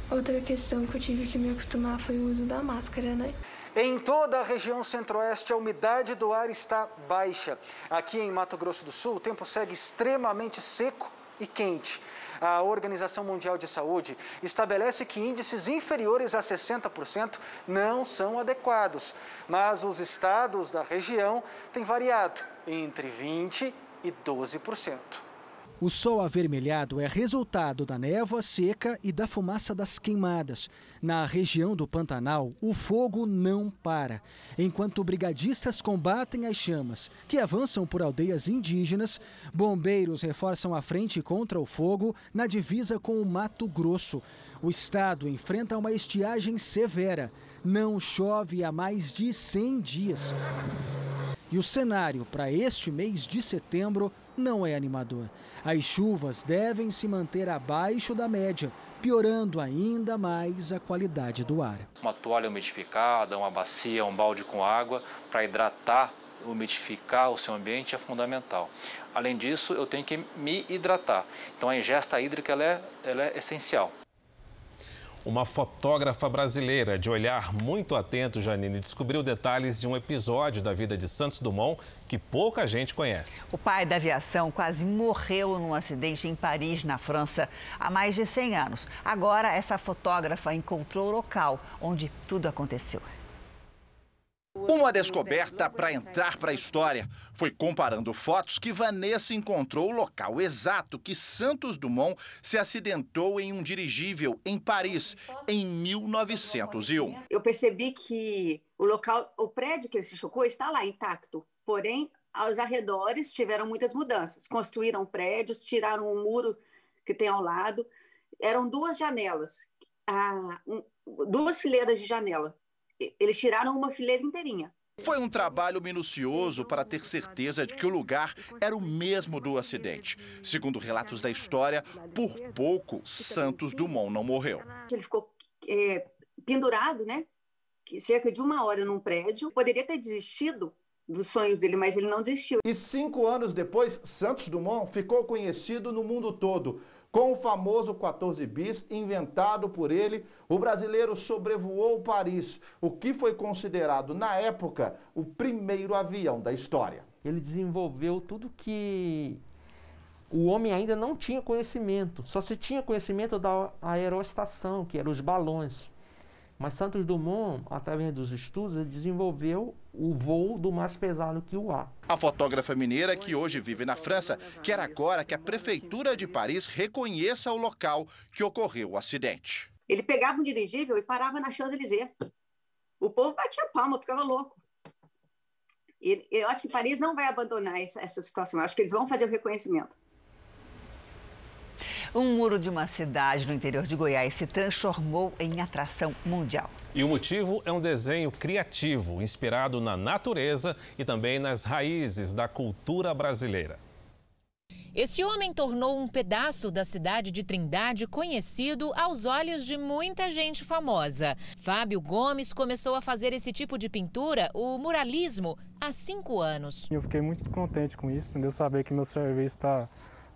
Outra questão que eu tive que me acostumar foi o uso da máscara, né? Em toda a região centro-oeste, a umidade do ar está baixa. Aqui em Mato Grosso do Sul, o tempo segue extremamente seco e quente. A Organização Mundial de Saúde estabelece que índices inferiores a 60% não são adequados, mas os estados da região têm variado entre 20% e 12%. O sol avermelhado é resultado da névoa seca e da fumaça das queimadas. Na região do Pantanal, o fogo não para. Enquanto brigadistas combatem as chamas, que avançam por aldeias indígenas, bombeiros reforçam a frente contra o fogo na divisa com o Mato Grosso. O estado enfrenta uma estiagem severa. Não chove há mais de 100 dias. E o cenário para este mês de setembro não é animador. As chuvas devem se manter abaixo da média, piorando ainda mais a qualidade do ar. Uma toalha umidificada, uma bacia, um balde com água para hidratar, umidificar o seu ambiente é fundamental. Além disso, eu tenho que me hidratar. Então a ingesta hídrica ela é, ela é essencial. Uma fotógrafa brasileira de olhar muito atento, Janine, descobriu detalhes de um episódio da vida de Santos Dumont que pouca gente conhece. O pai da aviação quase morreu num acidente em Paris, na França, há mais de 100 anos. Agora, essa fotógrafa encontrou o local onde tudo aconteceu. Uma descoberta para entrar para a história. Foi comparando fotos que Vanessa encontrou o local exato que Santos Dumont se acidentou em um dirigível em Paris em 1901. Eu percebi que o local, o prédio que ele se chocou está lá intacto, porém aos arredores tiveram muitas mudanças. Construíram prédios, tiraram um muro que tem ao lado. Eram duas janelas, ah, um, duas fileiras de janela eles tiraram uma fileira inteirinha. Foi um trabalho minucioso para ter certeza de que o lugar era o mesmo do acidente. Segundo relatos da história, por pouco Santos Dumont não morreu. Ele ficou é, pendurado, né? Cerca de uma hora num prédio. Poderia ter desistido dos sonhos dele, mas ele não desistiu. E cinco anos depois, Santos Dumont ficou conhecido no mundo todo. Com o famoso 14 bis inventado por ele, o brasileiro sobrevoou Paris, o que foi considerado na época o primeiro avião da história. Ele desenvolveu tudo que o homem ainda não tinha conhecimento. Só se tinha conhecimento da aeroestação, que eram os balões. Mas Santos Dumont, através dos estudos, desenvolveu o voo do mais pesado que o ar. A fotógrafa mineira, que hoje vive na França, quer agora que a Prefeitura de Paris reconheça o local que ocorreu o acidente. Ele pegava um dirigível e parava na Champs-Élysées. O povo batia palma, ficava louco. E eu acho que Paris não vai abandonar essa, essa situação. Eu acho que eles vão fazer o reconhecimento. Um muro de uma cidade no interior de Goiás se transformou em atração mundial. E o motivo é um desenho criativo, inspirado na natureza e também nas raízes da cultura brasileira. Esse homem tornou um pedaço da cidade de Trindade conhecido aos olhos de muita gente famosa. Fábio Gomes começou a fazer esse tipo de pintura, o muralismo, há cinco anos. Eu fiquei muito contente com isso, entendeu? Saber que meu serviço está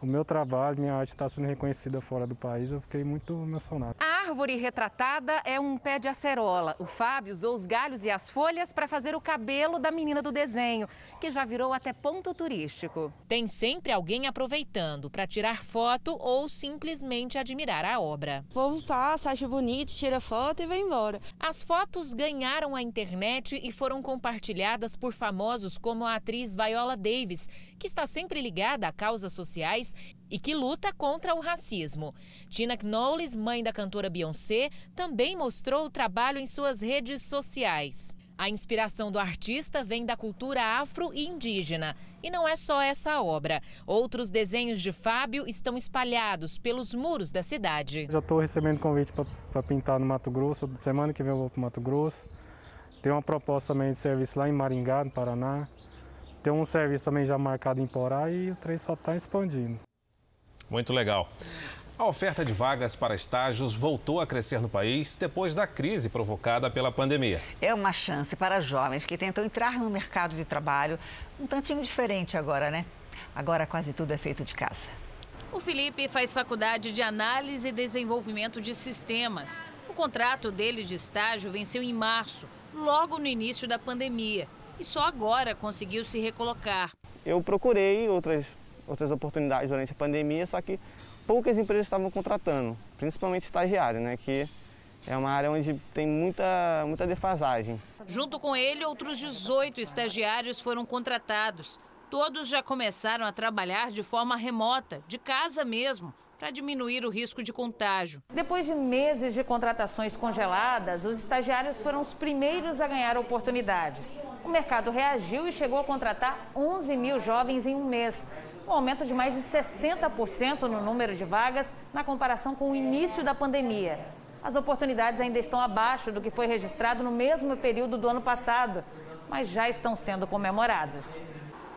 o meu trabalho, minha arte está sendo reconhecida fora do país, eu fiquei muito emocionado. A árvore retratada é um pé de acerola. O Fábio usou os galhos e as folhas para fazer o cabelo da menina do desenho, que já virou até ponto turístico. Tem sempre alguém aproveitando para tirar foto ou simplesmente admirar a obra. O povo passa, acha bonito, tira foto e vai embora. As fotos ganharam a internet e foram compartilhadas por famosos como a atriz Viola Davis, que está sempre ligada a causas sociais e que luta contra o racismo. Tina Knowles, mãe da cantora Beyoncé, também mostrou o trabalho em suas redes sociais. A inspiração do artista vem da cultura afro e indígena. E não é só essa obra. Outros desenhos de Fábio estão espalhados pelos muros da cidade. Já estou recebendo convite para pintar no Mato Grosso. Semana que vem eu vou para o Mato Grosso. Tem uma proposta também de serviço lá em Maringá, no Paraná. Tem um serviço também já marcado em Porá e o trem só está expandindo. Muito legal. A oferta de vagas para estágios voltou a crescer no país depois da crise provocada pela pandemia. É uma chance para jovens que tentam entrar no mercado de trabalho um tantinho diferente agora, né? Agora quase tudo é feito de casa. O Felipe faz faculdade de análise e desenvolvimento de sistemas. O contrato dele de estágio venceu em março, logo no início da pandemia e só agora conseguiu se recolocar. Eu procurei outras, outras oportunidades durante a pandemia, só que poucas empresas estavam contratando, principalmente estagiário, né, que é uma área onde tem muita, muita defasagem. Junto com ele, outros 18 estagiários foram contratados. Todos já começaram a trabalhar de forma remota, de casa mesmo, para diminuir o risco de contágio. Depois de meses de contratações congeladas, os estagiários foram os primeiros a ganhar oportunidades. O mercado reagiu e chegou a contratar 11 mil jovens em um mês, um aumento de mais de 60% no número de vagas na comparação com o início da pandemia. As oportunidades ainda estão abaixo do que foi registrado no mesmo período do ano passado, mas já estão sendo comemoradas.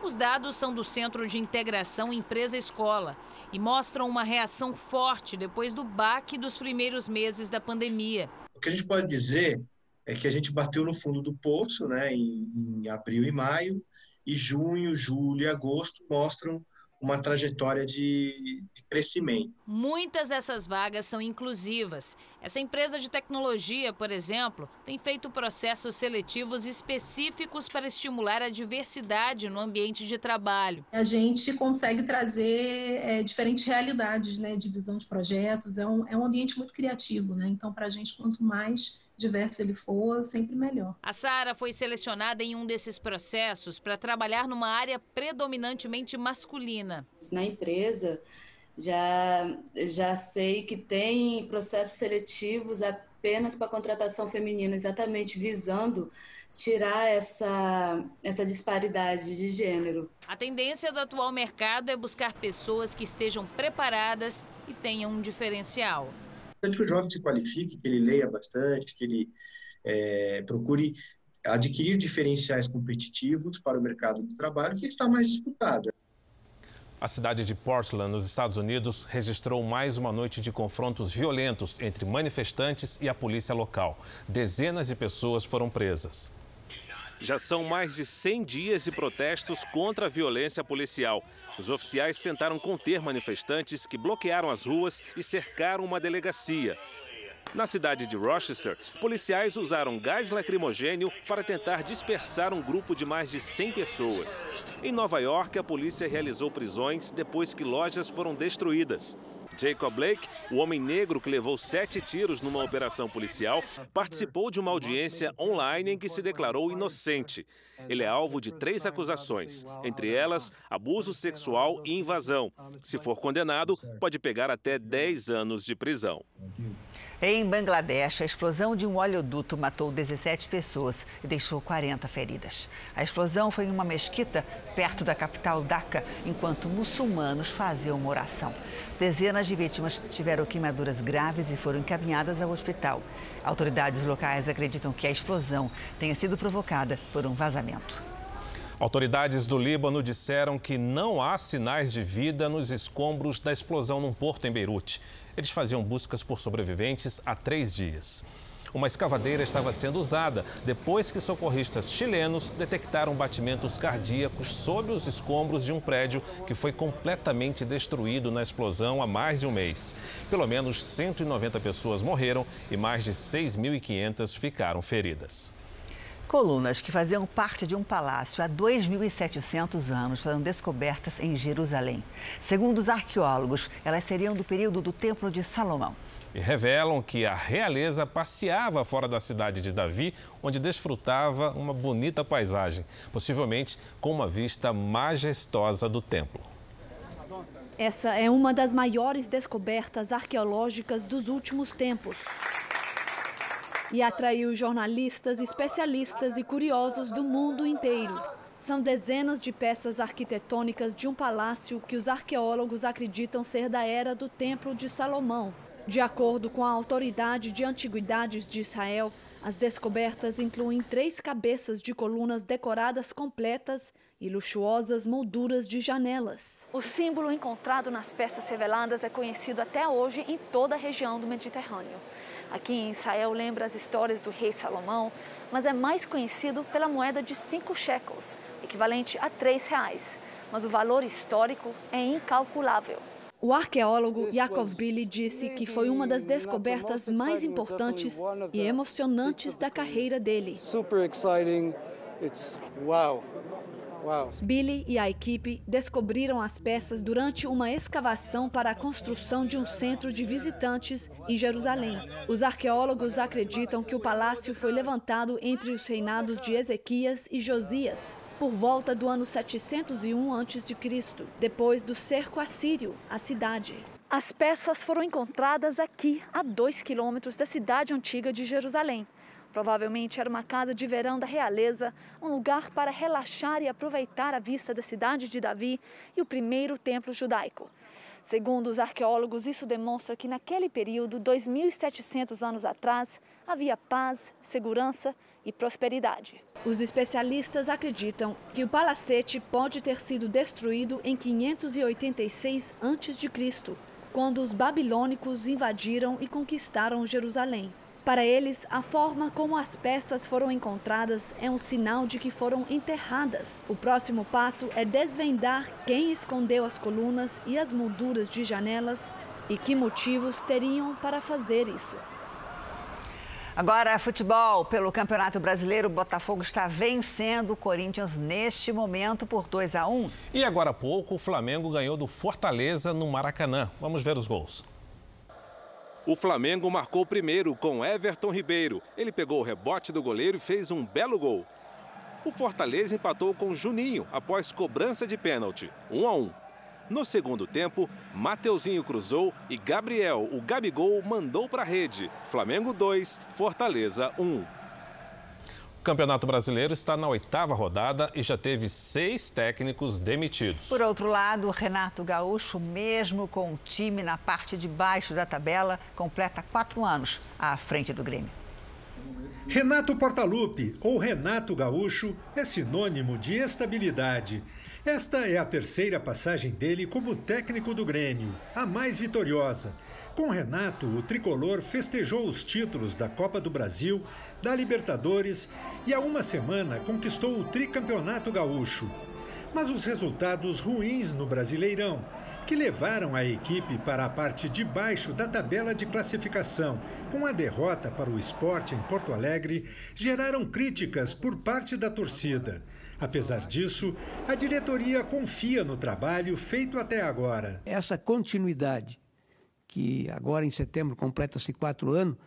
Os dados são do Centro de Integração Empresa-Escola e mostram uma reação forte depois do baque dos primeiros meses da pandemia. O que a gente pode dizer é que a gente bateu no fundo do poço né, em, em abril e maio, e junho, julho e agosto mostram uma trajetória de, de, crescimento. Muitas dessas vagas são inclusivas. Essa empresa de tecnologia, por exemplo, tem feito processos seletivos específicos para estimular a diversidade no ambiente de trabalho. A gente consegue trazer é, diferentes realidades, né, de visão de projetos. É um, é um ambiente muito criativo, né? Então, para a gente, quanto mais diverso ele for, sempre melhor. A Sara foi selecionada em um desses processos para trabalhar numa área predominantemente masculina. Na empresa, já, já sei que tem processos seletivos apenas para contratação feminina, exatamente visando tirar essa, essa disparidade de gênero. A tendência do atual mercado é buscar pessoas que estejam preparadas e tenham um diferencial. Que o jovem se qualifique, que ele leia bastante, que ele é, procure adquirir diferenciais competitivos para o mercado de trabalho que está mais disputado. A cidade de Portland, nos Estados Unidos, registrou mais uma noite de confrontos violentos entre manifestantes e a polícia local. Dezenas de pessoas foram presas. Já são mais de 100 dias de protestos contra a violência policial. Os oficiais tentaram conter manifestantes que bloquearam as ruas e cercaram uma delegacia. Na cidade de Rochester, policiais usaram gás lacrimogênio para tentar dispersar um grupo de mais de 100 pessoas. Em Nova York, a polícia realizou prisões depois que lojas foram destruídas. Jacob Blake, o homem negro que levou sete tiros numa operação policial, participou de uma audiência online em que se declarou inocente. Ele é alvo de três acusações, entre elas abuso sexual e invasão. Se for condenado, pode pegar até 10 anos de prisão. Em Bangladesh, a explosão de um oleoduto matou 17 pessoas e deixou 40 feridas. A explosão foi em uma mesquita perto da capital Dhaka, enquanto muçulmanos faziam uma oração. Dezenas de vítimas tiveram queimaduras graves e foram encaminhadas ao hospital. Autoridades locais acreditam que a explosão tenha sido provocada por um vazamento. Autoridades do Líbano disseram que não há sinais de vida nos escombros da explosão num porto em Beirute. Eles faziam buscas por sobreviventes há três dias. Uma escavadeira estava sendo usada depois que socorristas chilenos detectaram batimentos cardíacos sob os escombros de um prédio que foi completamente destruído na explosão há mais de um mês. Pelo menos 190 pessoas morreram e mais de 6.500 ficaram feridas. Colunas que faziam parte de um palácio há 2.700 anos foram descobertas em Jerusalém. Segundo os arqueólogos, elas seriam do período do Templo de Salomão. E revelam que a realeza passeava fora da cidade de Davi, onde desfrutava uma bonita paisagem, possivelmente com uma vista majestosa do templo. Essa é uma das maiores descobertas arqueológicas dos últimos tempos e atraiu jornalistas, especialistas e curiosos do mundo inteiro. São dezenas de peças arquitetônicas de um palácio que os arqueólogos acreditam ser da era do Templo de Salomão. De acordo com a Autoridade de Antiguidades de Israel, as descobertas incluem três cabeças de colunas decoradas completas e luxuosas molduras de janelas. O símbolo encontrado nas peças reveladas é conhecido até hoje em toda a região do Mediterrâneo. Aqui em Israel lembra as histórias do rei Salomão, mas é mais conhecido pela moeda de 5 shekels, equivalente a 3 reais. Mas o valor histórico é incalculável. O arqueólogo Yaakov Billy disse que foi uma das descobertas mais importantes e emocionantes da carreira dele. Super exciting. It's wow. Billy e a equipe descobriram as peças durante uma escavação para a construção de um centro de visitantes em Jerusalém. Os arqueólogos acreditam que o palácio foi levantado entre os reinados de Ezequias e Josias, por volta do ano 701 a.C., depois do cerco assírio à cidade. As peças foram encontradas aqui, a dois quilômetros da cidade antiga de Jerusalém. Provavelmente era uma casa de verão da realeza, um lugar para relaxar e aproveitar a vista da cidade de Davi e o primeiro templo judaico. Segundo os arqueólogos, isso demonstra que naquele período, 2.700 anos atrás, havia paz, segurança e prosperidade. Os especialistas acreditam que o palacete pode ter sido destruído em 586 a.C., quando os babilônicos invadiram e conquistaram Jerusalém. Para eles, a forma como as peças foram encontradas é um sinal de que foram enterradas. O próximo passo é desvendar quem escondeu as colunas e as molduras de janelas e que motivos teriam para fazer isso. Agora, futebol. Pelo Campeonato Brasileiro, o Botafogo está vencendo o Corinthians neste momento por 2 a 1. E agora há pouco, o Flamengo ganhou do Fortaleza no Maracanã. Vamos ver os gols. O Flamengo marcou primeiro com Everton Ribeiro. Ele pegou o rebote do goleiro e fez um belo gol. O Fortaleza empatou com Juninho após cobrança de pênalti, 1 a 1. No segundo tempo, Mateuzinho cruzou e Gabriel, o Gabigol, mandou para a rede. Flamengo 2, Fortaleza 1. O Campeonato Brasileiro está na oitava rodada e já teve seis técnicos demitidos. Por outro lado, Renato Gaúcho, mesmo com o time na parte de baixo da tabela, completa quatro anos à frente do Grêmio. Renato Portaluppi, ou Renato Gaúcho, é sinônimo de estabilidade. Esta é a terceira passagem dele como técnico do Grêmio, a mais vitoriosa. Com Renato, o tricolor festejou os títulos da Copa do Brasil, da Libertadores e há uma semana conquistou o tricampeonato gaúcho. Mas os resultados ruins no Brasileirão, que levaram a equipe para a parte de baixo da tabela de classificação, com a derrota para o esporte em Porto Alegre, geraram críticas por parte da torcida. Apesar disso, a diretoria confia no trabalho feito até agora. Essa continuidade, que agora em setembro completa-se quatro anos,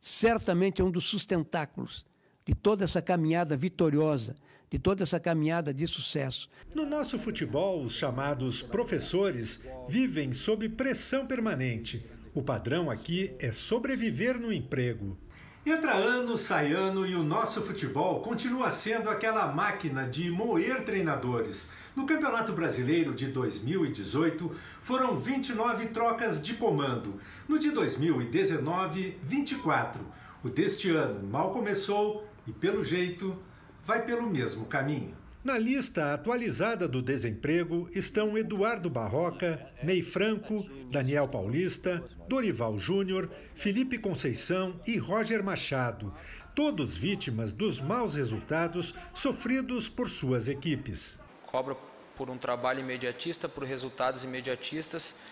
certamente é um dos sustentáculos de toda essa caminhada vitoriosa, de toda essa caminhada de sucesso. No nosso futebol, os chamados professores vivem sob pressão permanente. O padrão aqui é sobreviver no emprego. Entra ano, sai ano e o nosso futebol continua sendo aquela máquina de moer treinadores. No Campeonato Brasileiro de 2018, foram 29 trocas de comando. No de 2019, 24. O deste ano mal começou e, pelo jeito, vai pelo mesmo caminho. Na lista atualizada do desemprego estão Eduardo Barroca, Ney Franco, Daniel Paulista, Dorival Júnior, Felipe Conceição e Roger Machado, todos vítimas dos maus resultados sofridos por suas equipes. Cobra por um trabalho imediatista, por resultados imediatistas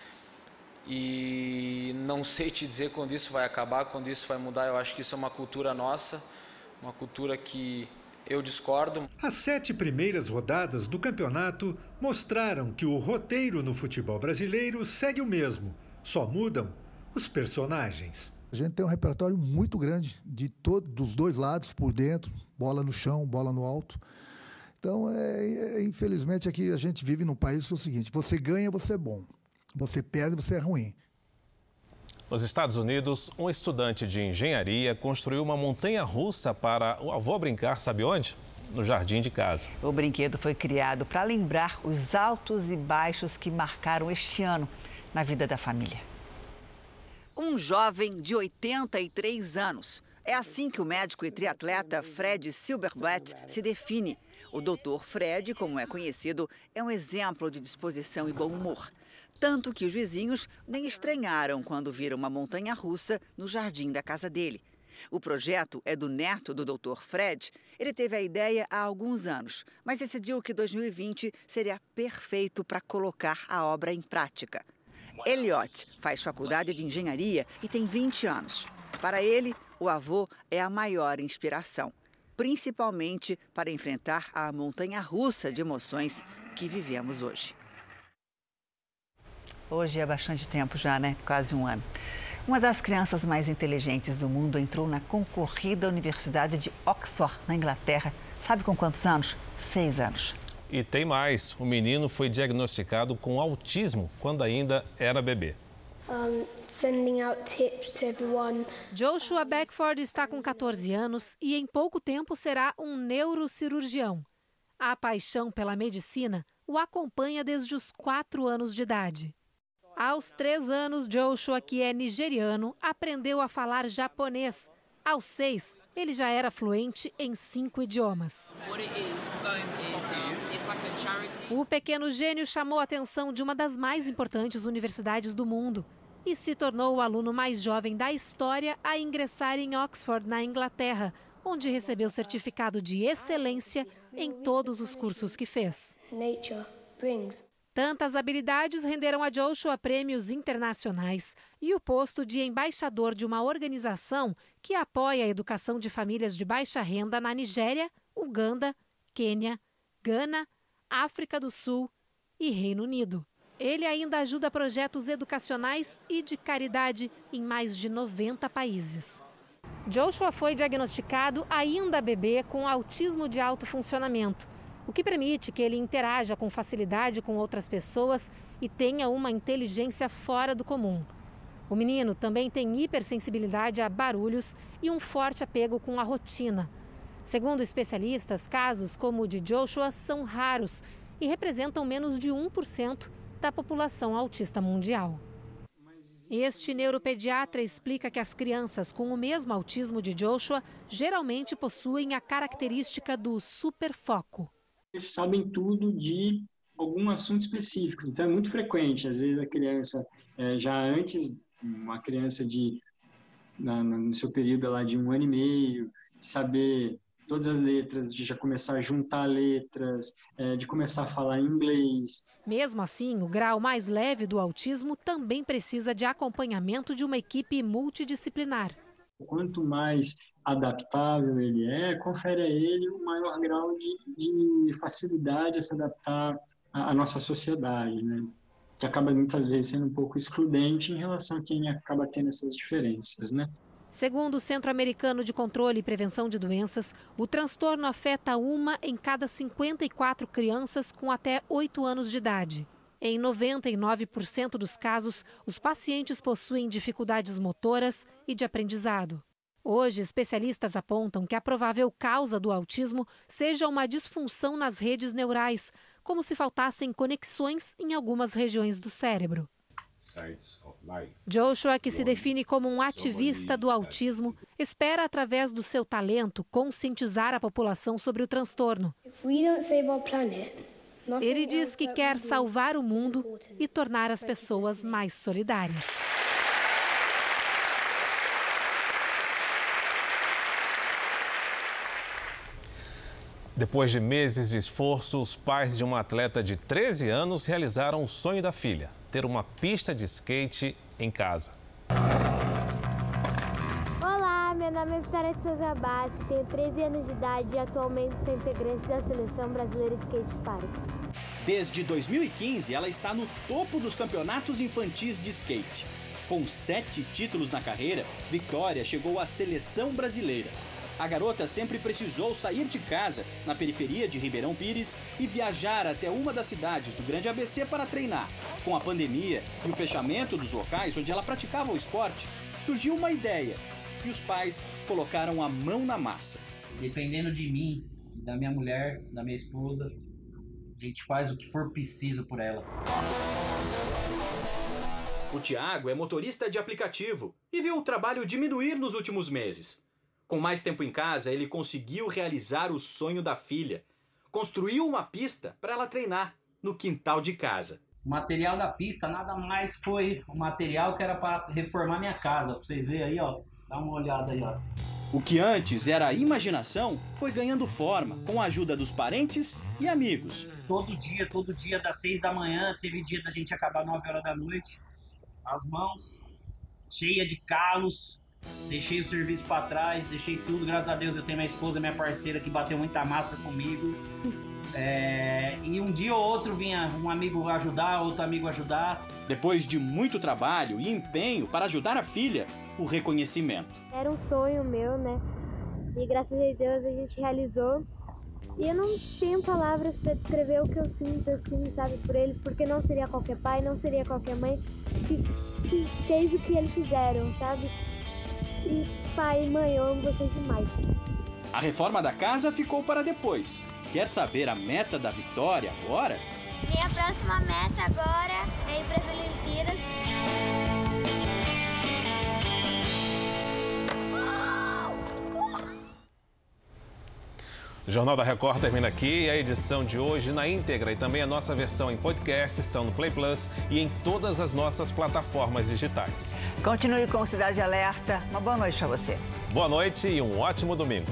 e não sei te dizer quando isso vai acabar, quando isso vai mudar. Eu acho que isso é uma cultura nossa, uma cultura que eu discordo. As sete primeiras rodadas do campeonato mostraram que o roteiro no futebol brasileiro segue o mesmo, só mudam os personagens. A gente tem um repertório muito grande de todos dos dois lados, por dentro, bola no chão, bola no alto. Então, é, é, infelizmente, aqui a gente vive num país que é o seguinte: você ganha, você é bom. Você perde, você é ruim. Nos Estados Unidos, um estudante de engenharia construiu uma montanha russa para o avô brincar, sabe onde? No jardim de casa. O brinquedo foi criado para lembrar os altos e baixos que marcaram este ano na vida da família. Um jovem de 83 anos. É assim que o médico e triatleta Fred Silverblatt se define. O doutor Fred, como é conhecido, é um exemplo de disposição e bom humor. Tanto que os vizinhos nem estranharam quando viram uma montanha russa no jardim da casa dele. O projeto é do neto do Dr. Fred. Ele teve a ideia há alguns anos, mas decidiu que 2020 seria perfeito para colocar a obra em prática. Elliot faz faculdade de engenharia e tem 20 anos. Para ele, o avô é a maior inspiração, principalmente para enfrentar a montanha russa de emoções que vivemos hoje. Hoje é bastante tempo já, né? Quase um ano. Uma das crianças mais inteligentes do mundo entrou na concorrida Universidade de Oxford, na Inglaterra. Sabe com quantos anos? Seis anos. E tem mais: o menino foi diagnosticado com autismo quando ainda era bebê. Um, Joshua Beckford está com 14 anos e em pouco tempo será um neurocirurgião. A paixão pela medicina o acompanha desde os 4 anos de idade. Aos três anos, Joshua, que é nigeriano, aprendeu a falar japonês. Aos seis, ele já era fluente em cinco idiomas. O pequeno gênio chamou a atenção de uma das mais importantes universidades do mundo e se tornou o aluno mais jovem da história a ingressar em Oxford, na Inglaterra, onde recebeu certificado de excelência em todos os cursos que fez. Tantas habilidades renderam a Joshua prêmios internacionais e o posto de embaixador de uma organização que apoia a educação de famílias de baixa renda na Nigéria, Uganda, Quênia, Gana, África do Sul e Reino Unido. Ele ainda ajuda projetos educacionais e de caridade em mais de 90 países. Joshua foi diagnosticado ainda bebê com autismo de alto funcionamento, o que permite que ele interaja com facilidade com outras pessoas e tenha uma inteligência fora do comum. O menino também tem hipersensibilidade a barulhos e um forte apego com a rotina. Segundo especialistas, casos como o de Joshua são raros e representam menos de 1% da população autista mundial. Este neuropediatra explica que as crianças com o mesmo autismo de Joshua geralmente possuem a característica do superfoco. Eles sabem tudo de algum assunto específico, então é muito frequente. Às vezes a criança, é, já antes, uma criança de na, no seu período lá de um ano e meio, saber todas as letras, de já começar a juntar letras, é, de começar a falar inglês. Mesmo assim, o grau mais leve do autismo também precisa de acompanhamento de uma equipe multidisciplinar. Quanto mais adaptável ele é, confere a ele um maior grau de, de facilidade a se adaptar à, à nossa sociedade, né? que acaba muitas vezes sendo um pouco excludente em relação a quem acaba tendo essas diferenças, né? Segundo o Centro Americano de Controle e Prevenção de Doenças, o transtorno afeta uma em cada 54 crianças com até 8 anos de idade. Em 99% dos casos, os pacientes possuem dificuldades motoras e de aprendizado. Hoje, especialistas apontam que a provável causa do autismo seja uma disfunção nas redes neurais, como se faltassem conexões em algumas regiões do cérebro. Joshua, que se define como um ativista do autismo, espera, através do seu talento, conscientizar a população sobre o transtorno. Ele diz que quer salvar o mundo e tornar as pessoas mais solidárias. Depois de meses de esforço, os pais de uma atleta de 13 anos realizaram o sonho da filha: ter uma pista de skate em casa. Olá, meu nome é Vitória de Souza Bassi, tenho 13 anos de idade e atualmente sou integrante da Seleção Brasileira de Skate Park. Desde 2015, ela está no topo dos campeonatos infantis de skate. Com sete títulos na carreira, Vitória chegou à Seleção Brasileira a garota sempre precisou sair de casa, na periferia de Ribeirão Pires, e viajar até uma das cidades do Grande ABC para treinar. Com a pandemia e o fechamento dos locais onde ela praticava o esporte, surgiu uma ideia e os pais colocaram a mão na massa. Dependendo de mim, da minha mulher, da minha esposa, a gente faz o que for preciso por ela. O Tiago é motorista de aplicativo e viu o trabalho diminuir nos últimos meses. Com mais tempo em casa, ele conseguiu realizar o sonho da filha. Construiu uma pista para ela treinar no quintal de casa. O material da pista nada mais foi o material que era para reformar minha casa. Pra vocês verem aí, ó. Dá uma olhada aí, ó. O que antes era imaginação foi ganhando forma com a ajuda dos parentes e amigos. Todo dia, todo dia, das seis da manhã, teve dia da gente acabar nove horas da noite. As mãos cheias de calos, Deixei o serviço para trás, deixei tudo. Graças a Deus eu tenho minha esposa, minha parceira que bateu muita massa comigo. É, e um dia ou outro vinha um amigo ajudar, outro amigo ajudar. Depois de muito trabalho e empenho para ajudar a filha, o reconhecimento. Era um sonho meu, né? E graças a Deus a gente realizou. E eu não tenho palavras para descrever o que eu sinto, assim, sabe, por eles, porque não seria qualquer pai, não seria qualquer mãe que, que fez o que eles fizeram, sabe? E pai e mãe, eu amo vocês demais. A reforma da casa ficou para depois. Quer saber a meta da vitória agora? Minha próxima meta agora é ir para as Olimpíadas. O Jornal da Record termina aqui e a edição de hoje na íntegra e também a nossa versão em podcast estão no Play Plus e em todas as nossas plataformas digitais. Continue com Cidade Alerta. Uma boa noite para você. Boa noite e um ótimo domingo.